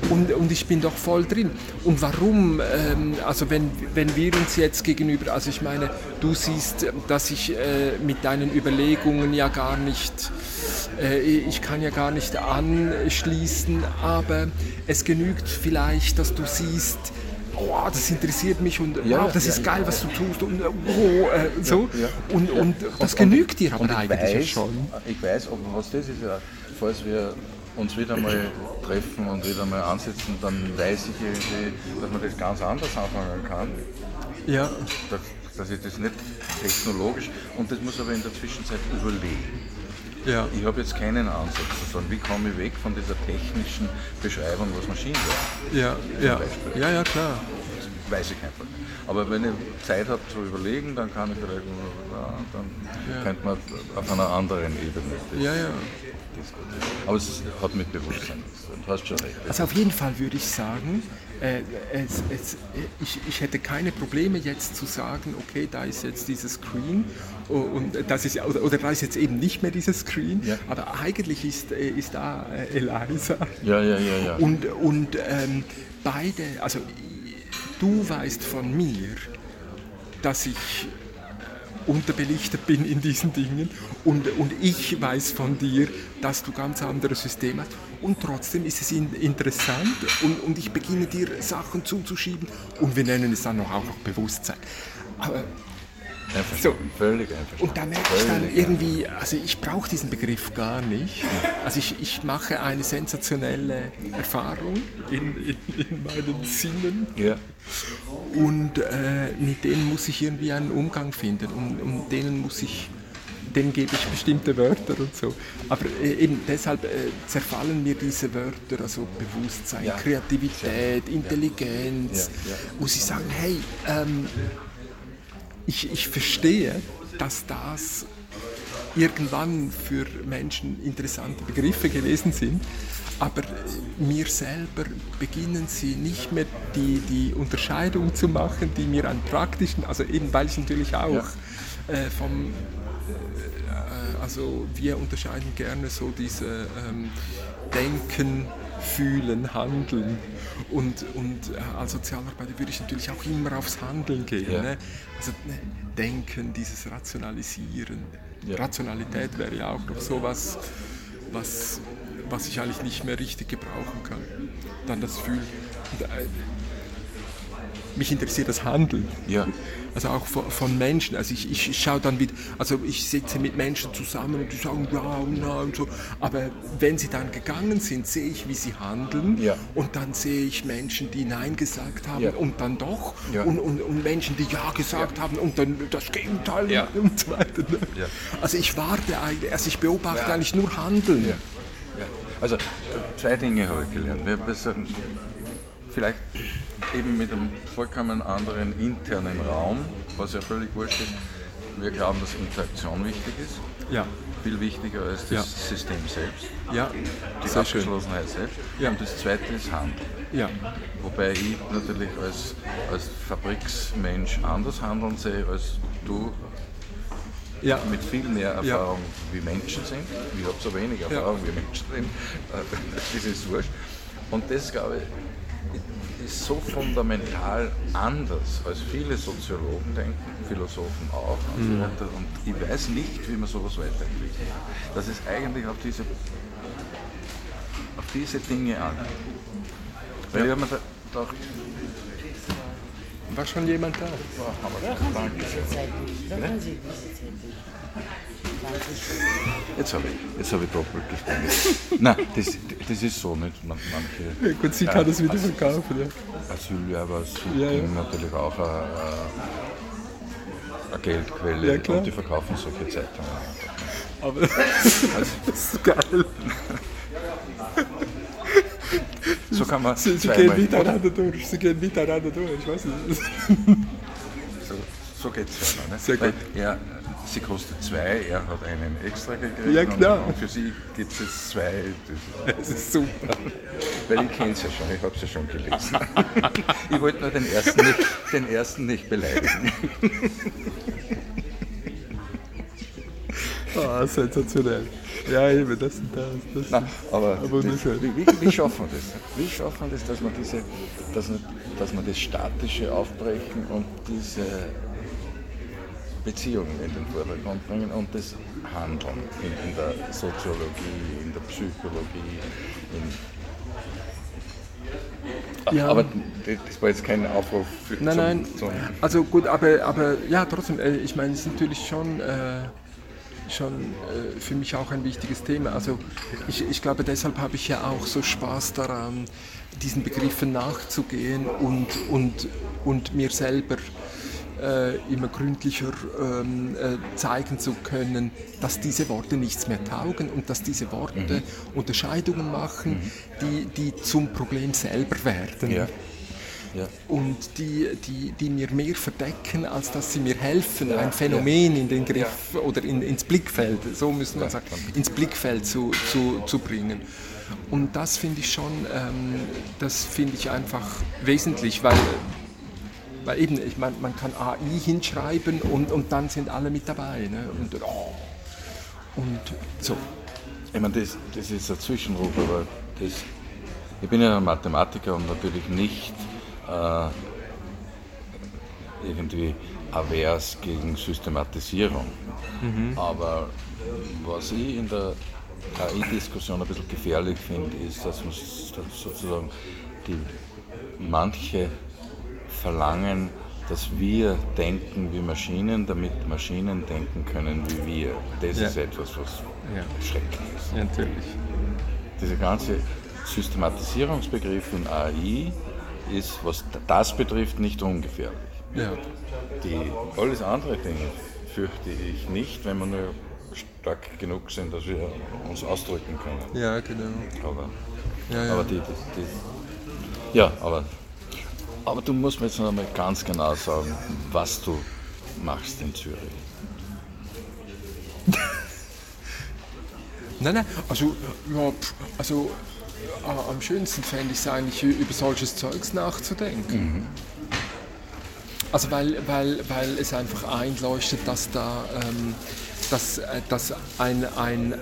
Und, und ich bin doch voll drin. Und warum? Ähm, also wenn, wenn wir uns jetzt gegenüber, also ich meine, du siehst, dass ich äh, mit deinen Überlegungen ja gar nicht, äh, ich kann ja gar nicht anschließen, aber es genügt vielleicht, dass du siehst, oh, das interessiert mich und Ja, wow, das ja, ist ja. geil, was du tust und äh, oh, äh, so. ja. Und, und das Und- genügt dir und aber ich eigentlich ja weiß, schon. Ich weiß, aber was das ist, ja, falls wir uns wieder mal treffen und wieder mal ansetzen, dann weiß ich irgendwie, dass man das ganz anders anfangen kann. Ja, Dass, dass ich das nicht technologisch, und das muss aber in der Zwischenzeit überlegen. ja. Ich habe jetzt keinen Ansatz zu sagen, wie komme ich weg von dieser technischen Beschreibung, was Maschinen sind. Ja, ja, Beispiel. ja, ja, klar. Das weiß ich einfach nicht. Aber wenn ich Zeit habe zu überlegen, dann kann ich vielleicht, ja, dann könnte man auf einer anderen Ebene Ja, ja. Diskutieren. Aber es hat mit Bewusstsein zu tun. Du hast schon recht. Also auf jeden Fall würde ich sagen, äh, es, es, ich, ich hätte keine Probleme jetzt zu sagen, okay, da ist jetzt dieses Screen o- und das ist, oder, oder da ist jetzt eben nicht mehr dieses Screen, Ja. aber eigentlich ist, äh, ist da äh, Eliza. Ja, ja, ja, ja. Und, und ähm, beide, also du weißt von mir, dass ich unterbelichtet bin in diesen Dingen. Und, und ich weiß von dir, dass du ganz andere Systeme hast. Und trotzdem ist es in, interessant. Und, und ich beginne dir Sachen zuzuschieben. Und wir nennen es dann auch noch Bewusstsein. Aber Einverstanden. Völlig einverstanden. und da merke ich dann irgendwie, also ich brauche diesen Begriff gar nicht. Also ich, ich mache eine sensationelle Erfahrung in, in, in meinen Sinnen Ja, und äh, mit denen muss ich irgendwie einen Umgang finden und, und denen muss ich, denen gebe ich bestimmte Wörter und so. Aber äh, eben deshalb äh, zerfallen mir diese Wörter, also Bewusstsein, Ja. Kreativität, Intelligenz, Ja, ja. muss ich sagen, hey, ähm, ich, ich verstehe, dass das irgendwann für Menschen interessante Begriffe gewesen sind, aber mir selber beginnen sie nicht mehr die, die Unterscheidung zu machen, die mir an praktischen, also eben weil ich natürlich auch äh, vom äh, also wir unterscheiden gerne so diese ähm, Denken, Fühlen, Handeln und, und äh, als Sozialarbeiter würde ich natürlich auch immer aufs Handeln gehen. Ja. Ne? Also ne, Denken, dieses Rationalisieren. Ja. Rationalität wäre ja auch noch sowas, was, was ich eigentlich nicht mehr richtig gebrauchen kann. Dann das Fühlen. Und, äh, mich interessiert das Handeln. ja. Also auch von, von Menschen. Also ich, ich schaue dann mit, also ich sitze mit Menschen zusammen und die sagen ja und nein und so. Aber wenn sie dann gegangen sind, sehe ich, wie sie handeln. Ja. Und dann sehe ich Menschen, die Nein gesagt haben Ja. und dann doch. Ja. Und, und, und Menschen, die Ja gesagt haben und dann das Gegenteil und so weiter. ne? Also ich warte eigentlich, also ich beobachte eigentlich nur Handeln. Also äh, zwei Dinge habe ich gelernt. Wir wir sagen, vielleicht eben mit einem vollkommen anderen internen Raum, was ja völlig wurscht ist. Wir glauben, dass Interaktion wichtig ist, Ja, viel wichtiger als das Ja. System selbst, ja, die sehr schön. Abgeschlossenheit selbst. Ja. Und das zweite ist Handeln. Ja, Wobei ich natürlich als, als Fabriksmensch anders handeln sehe als du ja, mit viel mehr Erfahrung wie Menschen sind. Ich habe so wenig Erfahrung wie Menschen sind. Das ist wurscht. Und das, glaube ich, ist so fundamental anders, als viele Soziologen denken, Philosophen auch und so weiter. Und ich weiß nicht, wie man sowas weiterentwickelt. Dass es eigentlich auf diese, auf diese Dinge ankommt. Weil ich habe mir da gedacht, war schon jemand da? Brauchen. Sie diese Zeit nicht. Brauchen Sie diese Zeit nicht. Jetzt habe ich, jetzt hab ich doppelt gesprochen. Nein, das, das ist so nicht. Man, manche Gut, sie kann das wieder verkaufen, ja. Asylwerber suchen Ja, ja. natürlich auch eine, eine Geldquelle Ja, und die verkaufen solche Zeitungen. Aber das ist geil. So kann man Sie, sie gehen miteinander durch, sie gehen miteinander durch, ich weiß nicht. So, so geht es ja. Ne? Sehr gut. Er, sie kostet zwei, er hat einen extra gekriegt. Ja, klar. Und, für sie gibt es jetzt zwei. Das, ist super. weil ich kenne es ja schon, ich habe es ja schon gelesen. ich wollte nur den ersten nicht, den ersten nicht beleidigen. Ah, sensationell. Ja, eben, das und das. das. Nein, aber wunderschön. wie, wie, wie schaffen wir das? Wie schaffen wir das, dass wir, diese, dass, dass wir das Statische aufbrechen und diese Beziehungen in den Vordergrund bringen und das Handeln in, in der Soziologie, in der Psychologie. In Ja. Aber das war jetzt kein Aufruf für Nein, zum, nein. Zum, Also gut, aber, aber ja, trotzdem, äh, ich meine, es ist natürlich schon, äh, schon äh, für mich auch ein wichtiges Thema. Also ich, ich glaube, deshalb habe ich ja auch so Spaß daran, diesen Begriffen nachzugehen und, und, und mir selber äh, immer gründlicher ähm, äh, zeigen zu können, dass diese Worte nichts mehr taugen und dass diese Worte Unterscheidungen machen, die, die zum Problem selber werden. Ja. Ja. und die, die, die mir mehr verdecken, als dass sie mir helfen, ein Phänomen in den Griff oder in, ins Blickfeld, so müsste man sagen, ins Blickfeld zu, zu, zu bringen. Und das finde ich schon, ähm, das finde ich einfach wesentlich, weil, weil eben, ich meine, man kann AI hinschreiben und, und dann sind alle mit dabei. Ne? Und, oh, und so. Ich meine, das, das ist ein Zwischenruf, aber das, ich bin ja ein Mathematiker und natürlich nicht äh, irgendwie avers gegen Systematisierung. Aber was ich in der KI-Diskussion ein bisschen gefährlich finde, ist, dass man sozusagen die manche verlangen, dass wir denken wie Maschinen, damit Maschinen denken können wie wir. Das Ja. ist etwas, was Ja. schrecklich ist. Natürlich. Dieser ganze Systematisierungsbegriff in AI ist, was das betrifft, nicht ungefährlich. Ja. Die, alles andere Dinge fürchte ich nicht, wenn wir nur stark genug sind, dass wir uns ausdrücken können. ja, genau. Aber, Ja, ja. aber die, die, die, ja, aber, aber du musst mir jetzt noch einmal ganz genau sagen, was du machst in Zürich. Nein, nein, also, ja, also äh, am schönsten fände ich es eigentlich, über solches Zeugs nachzudenken. Also weil, weil, weil es einfach einleuchtet, dass da ähm, dass, äh, dass ein, ein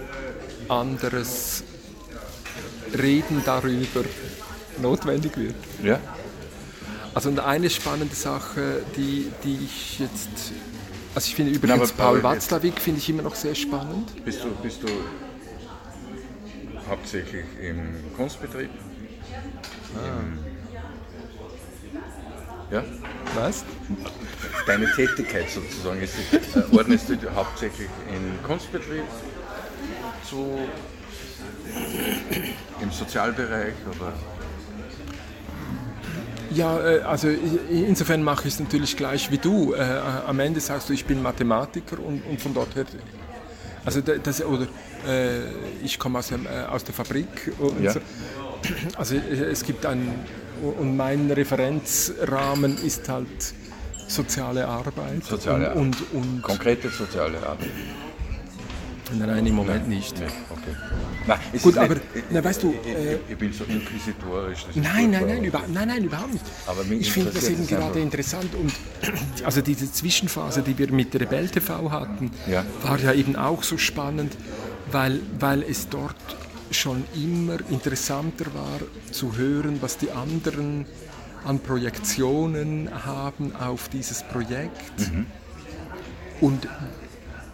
anderes Reden darüber notwendig wird. Ja? Also eine spannende Sache, die, die ich jetzt, also ich finde übrigens Paul jetzt- Watzlawick finde ich immer noch sehr spannend. Bist du, bist du hauptsächlich im Kunstbetrieb? Im, ja? Weißt? Deine Tätigkeit sozusagen ist, äh, ordnest du hauptsächlich im Kunstbetrieb zu, im Sozialbereich oder? Ja, äh, also insofern mache ich es natürlich gleich wie du. Äh, am Ende sagst du, ich bin Mathematiker und, und von dort her, also da- das, oder äh, ich komme aus, aus der Fabrik und Ja. so. Also es gibt einen, und mein Referenzrahmen ist halt soziale Arbeit. Soziale Arbeit. und, und, und Konkrete soziale Arbeit? Nein, nein, im Moment nicht. Nee, okay. Nein, Gut, aber- na, weißt du, äh, ich, ich bin so inquisitorisch. Nein, nein, nein, über, nein, nein, überhaupt nicht. Ich finde das eben gerade interessant und also diese Zwischenphase, die wir mit Rebell TV hatten, Ja. war ja eben auch so spannend, weil, weil es dort schon immer interessanter war zu hören, was die anderen an Projektionen haben auf dieses Projekt. Mhm. Und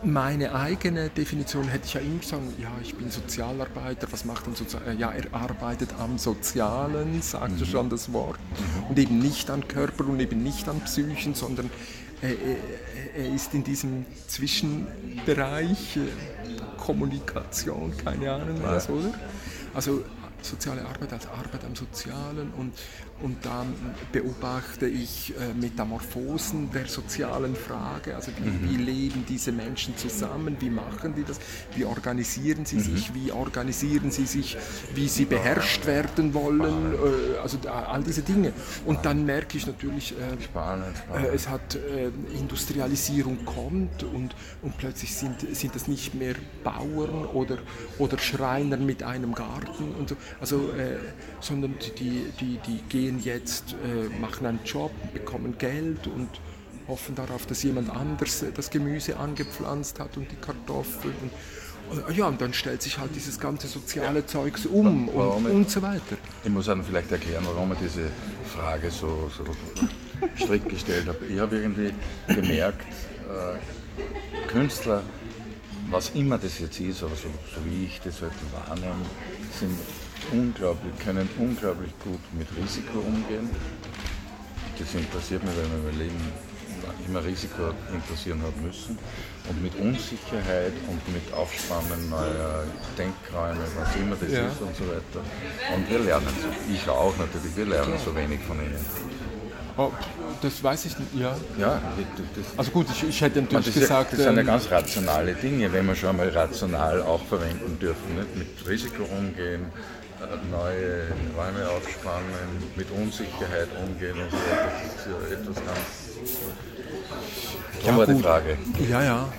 meine eigene Definition hätte ich ja immer sagen, ja, ich bin Sozialarbeiter, was macht ein Sozialarbeiter? Ja, er arbeitet am Sozialen, sagt ja schon das Wort. Und eben nicht an Körper und eben nicht an Psychen, sondern er, er, er ist in diesem Zwischenbereich, äh, Kommunikation, keine Ahnung was, oder? Also soziale Arbeit als Arbeit am Sozialen und, und dann beobachte ich äh, Metamorphosen der sozialen Frage, also wie, mhm. wie, leben diese Menschen zusammen, wie machen die das, wie organisieren sie mhm. sich, wie organisieren sie sich, wie sie beherrscht werden wollen, äh, also all diese Dinge. Und dann merke ich natürlich, äh, spannend, spannend. Äh, es hat äh, Industrialisierung kommt und, und plötzlich sind, sind das nicht mehr Bauern oder, oder Schreiner mit einem Garten und so. Also, äh, sondern die, die, die gehen jetzt, äh, machen einen Job, bekommen Geld und hoffen darauf, dass jemand anders das Gemüse angepflanzt hat und die Kartoffeln. Und, ja, und dann stellt sich halt dieses ganze soziale Zeugs um und, und so weiter. Ich muss dann vielleicht erklären, warum ich diese Frage so, so strikt gestellt habe. Ich habe irgendwie gemerkt, äh, Künstler, was immer das jetzt ist, aber so, so wie ich das halt wahrnehme, sind unglaublich, können unglaublich gut mit Risiko umgehen. Das interessiert mich, weil wir mein Leben immer Risiko interessieren hat müssen. Und mit Unsicherheit und mit Aufspannen neuer Denkräume, was immer das ja. ist und so weiter. Und wir lernen so. Ich auch natürlich, wir lernen so wenig von ihnen. Oh, das weiß ich nicht, ja. Ja, das, also gut, ich, ich hätte natürlich das gesagt. Ja, das sind ja ähm, ganz rationale Dinge, wenn wir schon mal rational auch verwenden dürfen. Nicht? Mit Risiko umgehen, neue Räume aufspannen, mit Unsicherheit umgehen und so. Das ist ja etwas ganz. Ja, war die Frage. Ja, ja.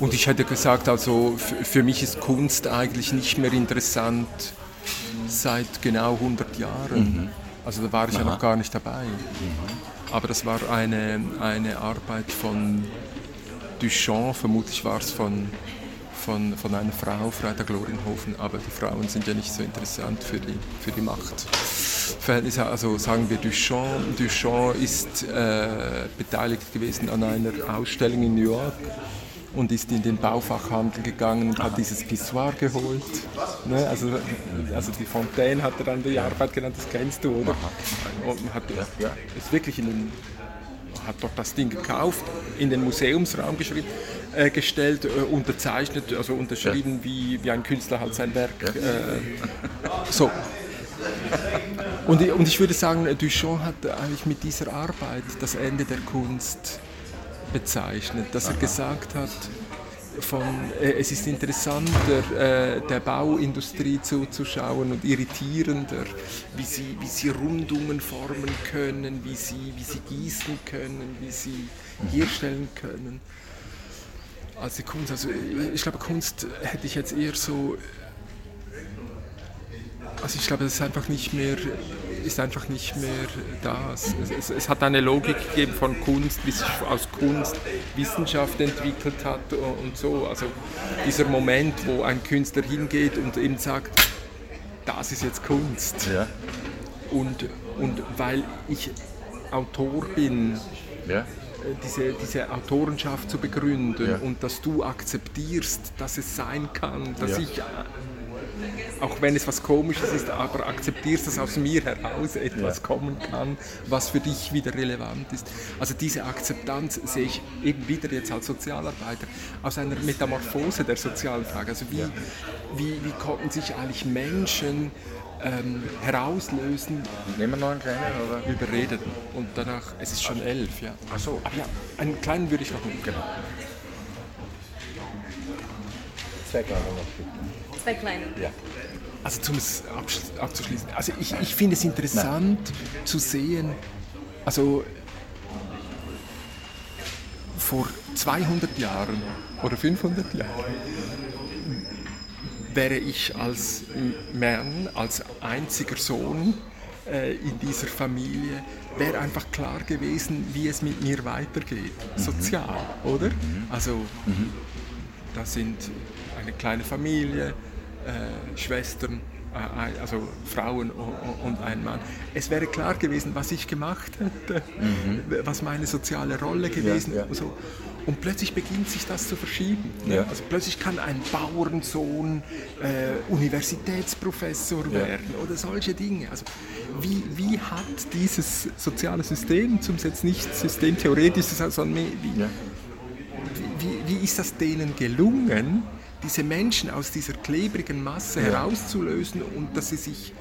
Und ich hätte gesagt, also für mich ist Kunst eigentlich nicht mehr interessant seit genau 100 Jahren. Mhm. Also da war ich Aha. ja noch gar nicht dabei. Mhm. Aber das war eine, eine Arbeit von Duchamp, vermutlich war es von von, von einer Frau, Freitag Loringhofen, aber die Frauen sind ja nicht so interessant für die, für die Machtverhältnisse. Also sagen wir Duchamp. Duchamp ist äh, beteiligt gewesen an einer Ausstellung in New York und ist in den Baufachhandel gegangen und hat dieses Pissoir geholt. Ne? Also, also die Fontaine hat er dann die Arbeit genannt, das kennst du, oder? Und hat, ist wirklich in den hat dort das Ding gekauft, in den Museumsraum geschrieben, äh, gestellt, äh, unterzeichnet, also unterschrieben, ja. wie, wie ein Künstler halt sein Werk. Ja. Äh, so. Und, und ich würde sagen, Duchamp hat eigentlich mit dieser Arbeit das Ende der Kunst bezeichnet, dass Aha. er gesagt hat, von, äh, es ist interessanter, äh, der Bauindustrie zuzuschauen und irritierender, wie sie, wie sie Rundungen formen können, wie sie, wie sie gießen können, wie sie herstellen können. Als die Kunst, also ich glaube, Kunst hätte ich jetzt eher so also ich glaube, das ist einfach nicht mehr, ist einfach nicht mehr das. Es, es, es, hat eine Logik gegeben von Kunst, wie sich aus Kunst Wissenschaft entwickelt hat und so. Also dieser Moment, wo ein Künstler hingeht und eben sagt, das ist jetzt Kunst. Ja. Und, und weil ich Autor bin, ja. Diese, diese Autorenschaft zu begründen ja. und dass du akzeptierst, dass es sein kann, dass ich auch wenn es was Komisches ist, aber akzeptierst, dass aus mir heraus etwas ja. kommen kann, was für dich wieder relevant ist. Also diese Akzeptanz sehe ich eben wieder jetzt als Sozialarbeiter aus einer Metamorphose der sozialen Frage. Also wie, ja. wie, wie konnten sich eigentlich Menschen ähm, herauslösen. Nehmen wir noch einen kleinen, oder? Überreden. Und danach, es ist schon elf, ja. Ach so. Aber ja, einen kleinen würde ich noch nehmen. Genau. Zwei kleine noch Zwei kleine. Ja. Also zum abzuschließen. Also ich, ich finde es interessant Nein. zu sehen, also vor 200 Jahren oder 500 Jahren wäre ich als Mann, als einziger Sohn äh, in dieser Familie, wäre einfach klar gewesen, wie es mit mir weitergeht, mhm. sozial, oder? Mhm. Also mhm. da sind eine kleine Familie, äh, Schwestern, äh, also Frauen und ein Mann. Es wäre klar gewesen, was ich gemacht hätte, mhm. was meine soziale Rolle gewesen ja, ja. So. Und plötzlich beginnt sich das zu verschieben. Ne? Ja. Also plötzlich kann ein Bauernsohn äh, Universitätsprofessor werden oder solche Dinge. Also wie, wie hat dieses soziale System, zum jetzt nicht systemtheoretisch, sondern mehr, wie, Ja. wie, wie ist das denen gelungen, diese Menschen aus dieser klebrigen Masse herauszulösen und dass sie sich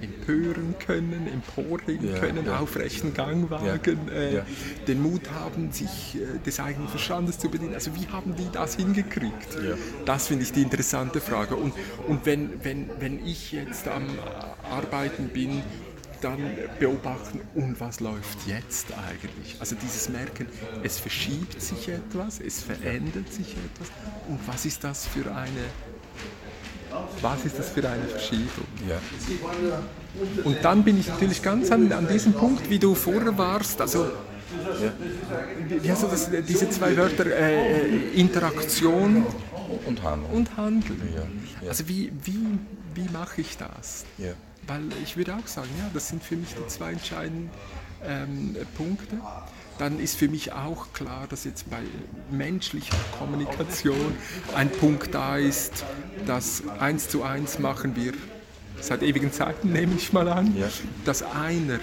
empören können, emporheben können, aufrechten Gang wagen, äh, den Mut haben, sich äh, des eigenen Verstandes zu bedienen. Also wie haben die das hingekriegt? Das finde ich die interessante Frage. Und, und wenn, wenn, wenn ich jetzt am Arbeiten bin, dann beobachten, und was läuft jetzt eigentlich? Also dieses Merken, es verschiebt sich etwas, es verändert sich etwas. Und was ist das für eine, was ist das für eine Verschiebung? Ja. Und dann bin ich natürlich ganz an, an diesem Punkt, wie du vorher warst, also Ja. wie hast du das, diese zwei Wörter, äh, äh, Interaktion Und Handel. und Handel. Ja. Also wie, wie, wie mache ich das? Ja. Weil ich würde auch sagen, ja, das sind für mich die zwei entscheidenden ähm, Punkte. Dann ist für mich auch klar, dass jetzt bei menschlicher Kommunikation ein Punkt da ist, dass eins zu eins machen wir seit ewigen Zeiten, nehme ich mal an, Ja. dass einer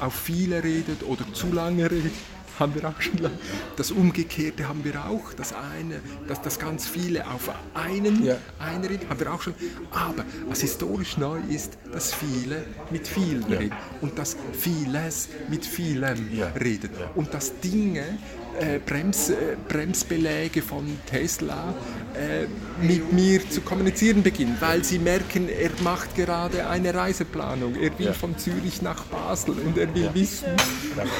auf viele redet oder zu lange redet, haben wir auch schon lange. Das Umgekehrte haben wir auch, das eine, dass das ganz viele auf einen Ja. einreden, haben wir auch schon. Aber was historisch neu ist, dass viele mit vielen Ja. reden und dass vieles mit vielem Ja. redet Ja. und dass Dinge, äh, Brems, äh, Bremsbeläge von Tesla äh, mit mir zu kommunizieren beginnen, weil sie merken, er macht gerade eine Reiseplanung, er will Ja. von Zürich nach Basel und er will wissen, Danke.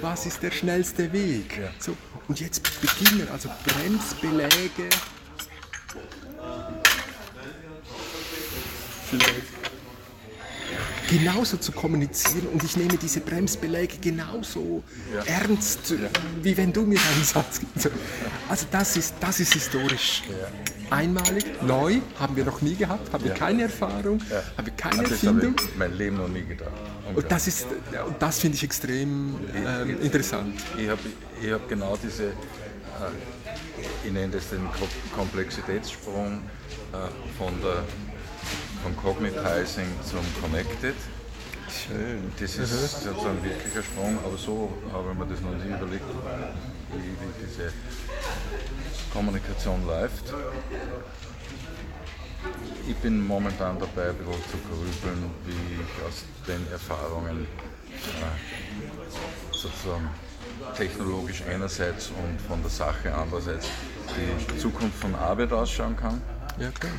Was ist der schnellste Weg. Ja. So, und jetzt beginnen also Bremsbeläge. Genauso zu kommunizieren und ich nehme diese Bremsbeläge genauso Ja. ernst, wie wenn du mir einen Satz gibst. Also das ist, das ist historisch einmalig, neu, haben wir noch nie gehabt, haben wir Ja. keine Erfahrung, Ja. haben wir keine das habe Erfindung. ich mein Leben noch nie gedacht. Und das, ist, das finde ich extrem ähm, interessant. Ich habe ich hab genau diese, äh, ich nenne das den Ko- Komplexitätssprung äh, von der, vom Cognitizing zum Connected. Schön. Das ist sozusagen wirklich ein Sprung, aber so habe ich mir das noch nie überlegt, wie, wie diese Kommunikation läuft. Ich bin momentan dabei, ein bisschen zu grübeln, wie ich aus den Erfahrungen äh, sozusagen technologisch einerseits und von der Sache andererseits die Zukunft von Arbeit ausschauen kann. Ja, klar.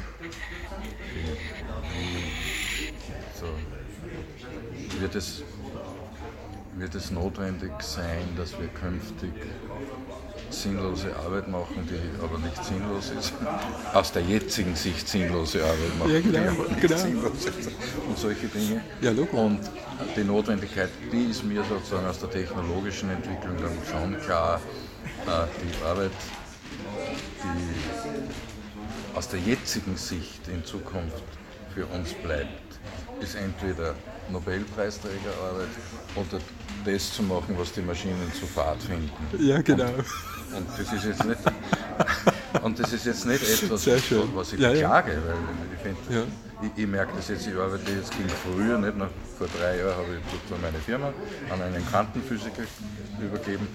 So, wird, es, wird es notwendig sein, dass wir künftig sinnlose Arbeit machen, die aber nicht sinnlos ist? Aus der jetzigen Sicht sinnlose Arbeit machen, Ja, genau, die aber nicht genau. sinnlos ist. Und solche Dinge. Ja, Logo. Und die Notwendigkeit, die ist mir sozusagen aus der technologischen Entwicklung dann schon klar. Äh, Die Arbeit, die aus der jetzigen Sicht in Zukunft für uns bleibt, ist entweder Nobelpreisträgerarbeit oder das zu machen, was die Maschinen zu fad finden. Ja, genau. Und das ist jetzt nicht, und das ist jetzt nicht etwas, was ich Ja, ja. beklage, weil ich Ja. ich, ich merke das jetzt, ich arbeite jetzt ging früher, nicht noch vor drei Jahren habe ich sozusagen meine Firma an einen Quantenphysiker übergeben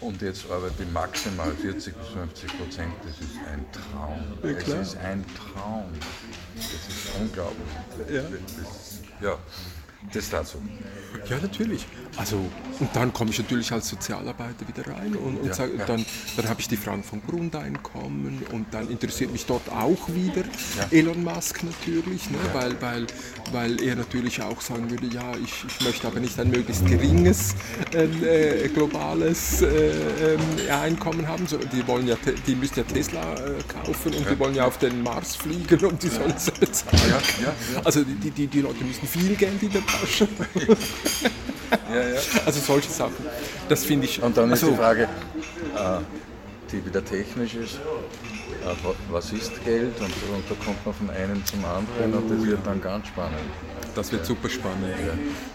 und jetzt arbeite ich maximal 40 bis 50 Prozent. Das ist ein Traum. Ja. Es ist ein Traum. Das ist unglaublich. Ja. Das, ja, das dazu. Ja, natürlich. Also, und dann komme ich natürlich als Sozialarbeiter wieder rein und, und Ja, sag, ja. dann, dann habe ich die Fragen vom Grundeinkommen und dann interessiert mich dort auch wieder Ja. Elon Musk natürlich, ne? weil, weil, weil er natürlich auch sagen würde, ja, ich, ich möchte aber nicht ein möglichst geringes äh, äh, globales äh, ähm, Einkommen haben, sondern die, wollen ja, die müssen ja Tesla äh, kaufen und die wollen ja auf den Mars fliegen und die sollen es bezahlen. Also die, die, die Leute müssen viel Geld in der Tasche ja, ja. Also solche Sachen. Das finde ich. Und dann ist also, die Frage, äh, die wieder technisch ist, äh, wa- was ist Geld? Und, und da kommt man von einem zum anderen und das wird dann ganz spannend. Das wird super spannend.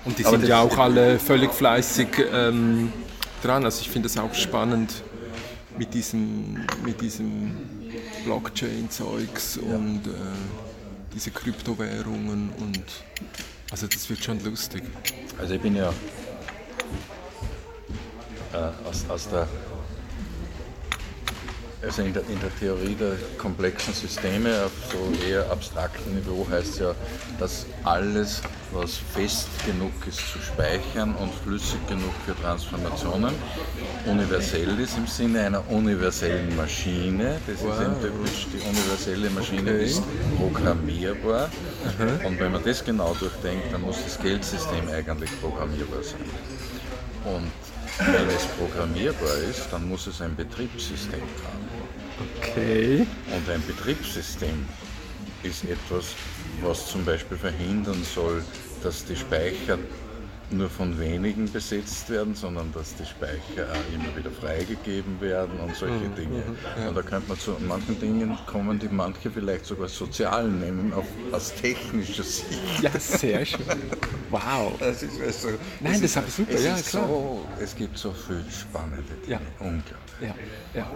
Und die Aber sind das- ja auch alle völlig fleißig ähm, dran. Also ich finde es auch spannend mit diesem, mit diesem Blockchain-Zeugs und äh, diese Kryptowährungen und also das wird schon lustig. Also ich bin ja äh, aus, aus der also in der, in der Theorie der komplexen Systeme auf so eher abstraktem Niveau heißt ja, dass alles, was fest genug ist zu speichern und flüssig genug für Transformationen, universell ist im Sinne einer universellen Maschine. Das wow. ist eben typisch, die universelle Maschine okay. ist programmierbar. Mhm. Und wenn man das genau durchdenkt, dann muss das Geldsystem eigentlich programmierbar sein. Und wenn es programmierbar ist, dann muss es ein Betriebssystem haben. Okay. Und ein Betriebssystem ist etwas, was zum Beispiel verhindern soll, dass die Speicher nur von wenigen besetzt werden, sondern dass die Speicher immer wieder freigegeben werden und solche mhm, Dinge. Mhm, ja. Und da könnte man zu manchen Dingen kommen, die manche vielleicht sogar sozial nennen, auf, aus technischer Sicht. Ja, sehr schön. Wow. Das ist also, Nein, das ist super, ja klar. So, es gibt so viel spannende Dinge. Ja. Unglaublich. Ja, ja.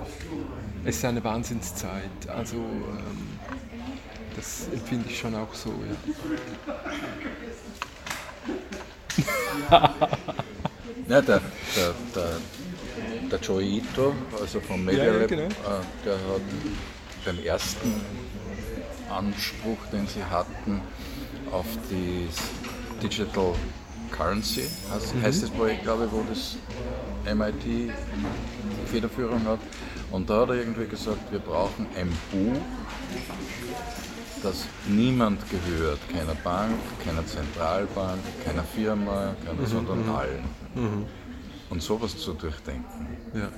Es ist eine Wahnsinnszeit. Also ähm, das empfinde ich schon auch so, ja. Ja, der, der, der, der Joe Ito, also vom Media ja, ja, genau. äh, der hat den ersten Anspruch, den sie hatten, auf die Digital Currency, heißt, mhm. heißt das Projekt, glaube ich, wo das MIT Federführung hat. Und da hat er irgendwie gesagt, wir brauchen ein Buch, das niemand gehört, keiner Bank, keiner Zentralbank, keiner Firma, keiner, mhm. sondern mhm. allen. Mhm. Und sowas zu durchdenken, ja.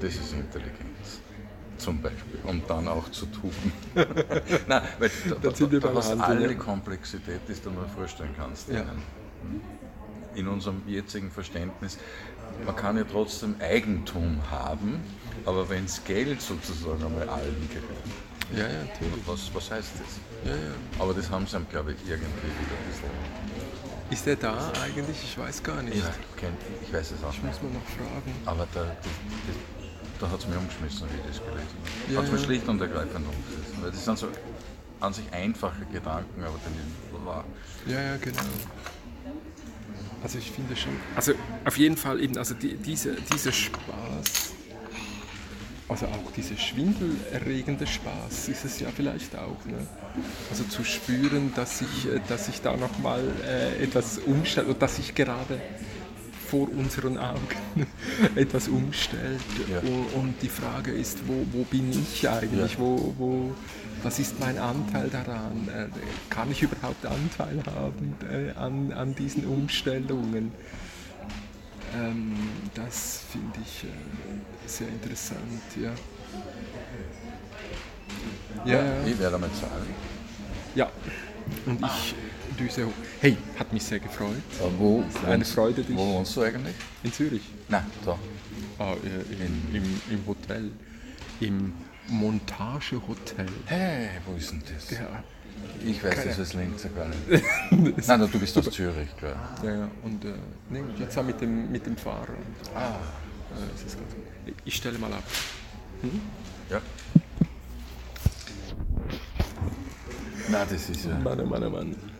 das ist Intelligenz. Zum Beispiel. Und dann auch zu tun. Nein, weil da, da, da, da hast alle die Komplexität, die du dir vorstellen kannst. Ja. In unserem jetzigen Verständnis, man kann ja trotzdem Eigentum haben, aber wenn das Geld sozusagen einmal allen gehört, ja, ja, natürlich. Was, was heißt das? Ja, ja. Aber das haben sie, glaube ich, irgendwie wieder ein bisschen. Ist der da eigentlich? Ich weiß gar nicht. Ja, kennt, ich weiß es auch ich nicht. muss mal noch fragen. Aber da, da, da hat es mich umgeschmissen, wie ich das gelesen habe. Ja, hat es ja. schlicht und ergreifend umgeschmissen. Weil das sind so an sich einfache Gedanken, aber dann war. Ja, ja, genau. Also ich finde schon. Also auf jeden Fall eben, also die, diese, dieser Spaß also auch dieser schwindelerregende Spaß ist es ja vielleicht auch. Ne? Also zu spüren, dass ich, äh, dass ich da nochmal äh, etwas umstelle und dass ich gerade vor unseren Augen etwas umstellt. Ja. Und die Frage ist, wo, wo bin ich eigentlich? Ja. Wo, wo, was ist mein Anteil daran? Äh, kann ich überhaupt Anteil haben äh, an, an diesen Umstellungen? Ähm, das finde ich sehr interessant, ja. Ja, ja. Ich werde damit zahlen. Ja, und ich düse hoch. Hey, hat mich sehr gefreut. Ja, wo, eine Freude, dich. Wo wohnst du eigentlich? In Zürich. Nein, da. Ah, äh, in, im, Im Hotel. Im Montagehotel. Hey, wo ist denn das? Ja, ich weiß Keine. das als Linzer gar nicht. Nein, du bist aus Zürich, klar. Ja, ja. Und äh, nee, jetzt auch mit dem, mit dem Fahrer. Ah. Äh, ich stelle mal ab. Hm? Ja. Na, das ist ja. Mann, Mann, Mann.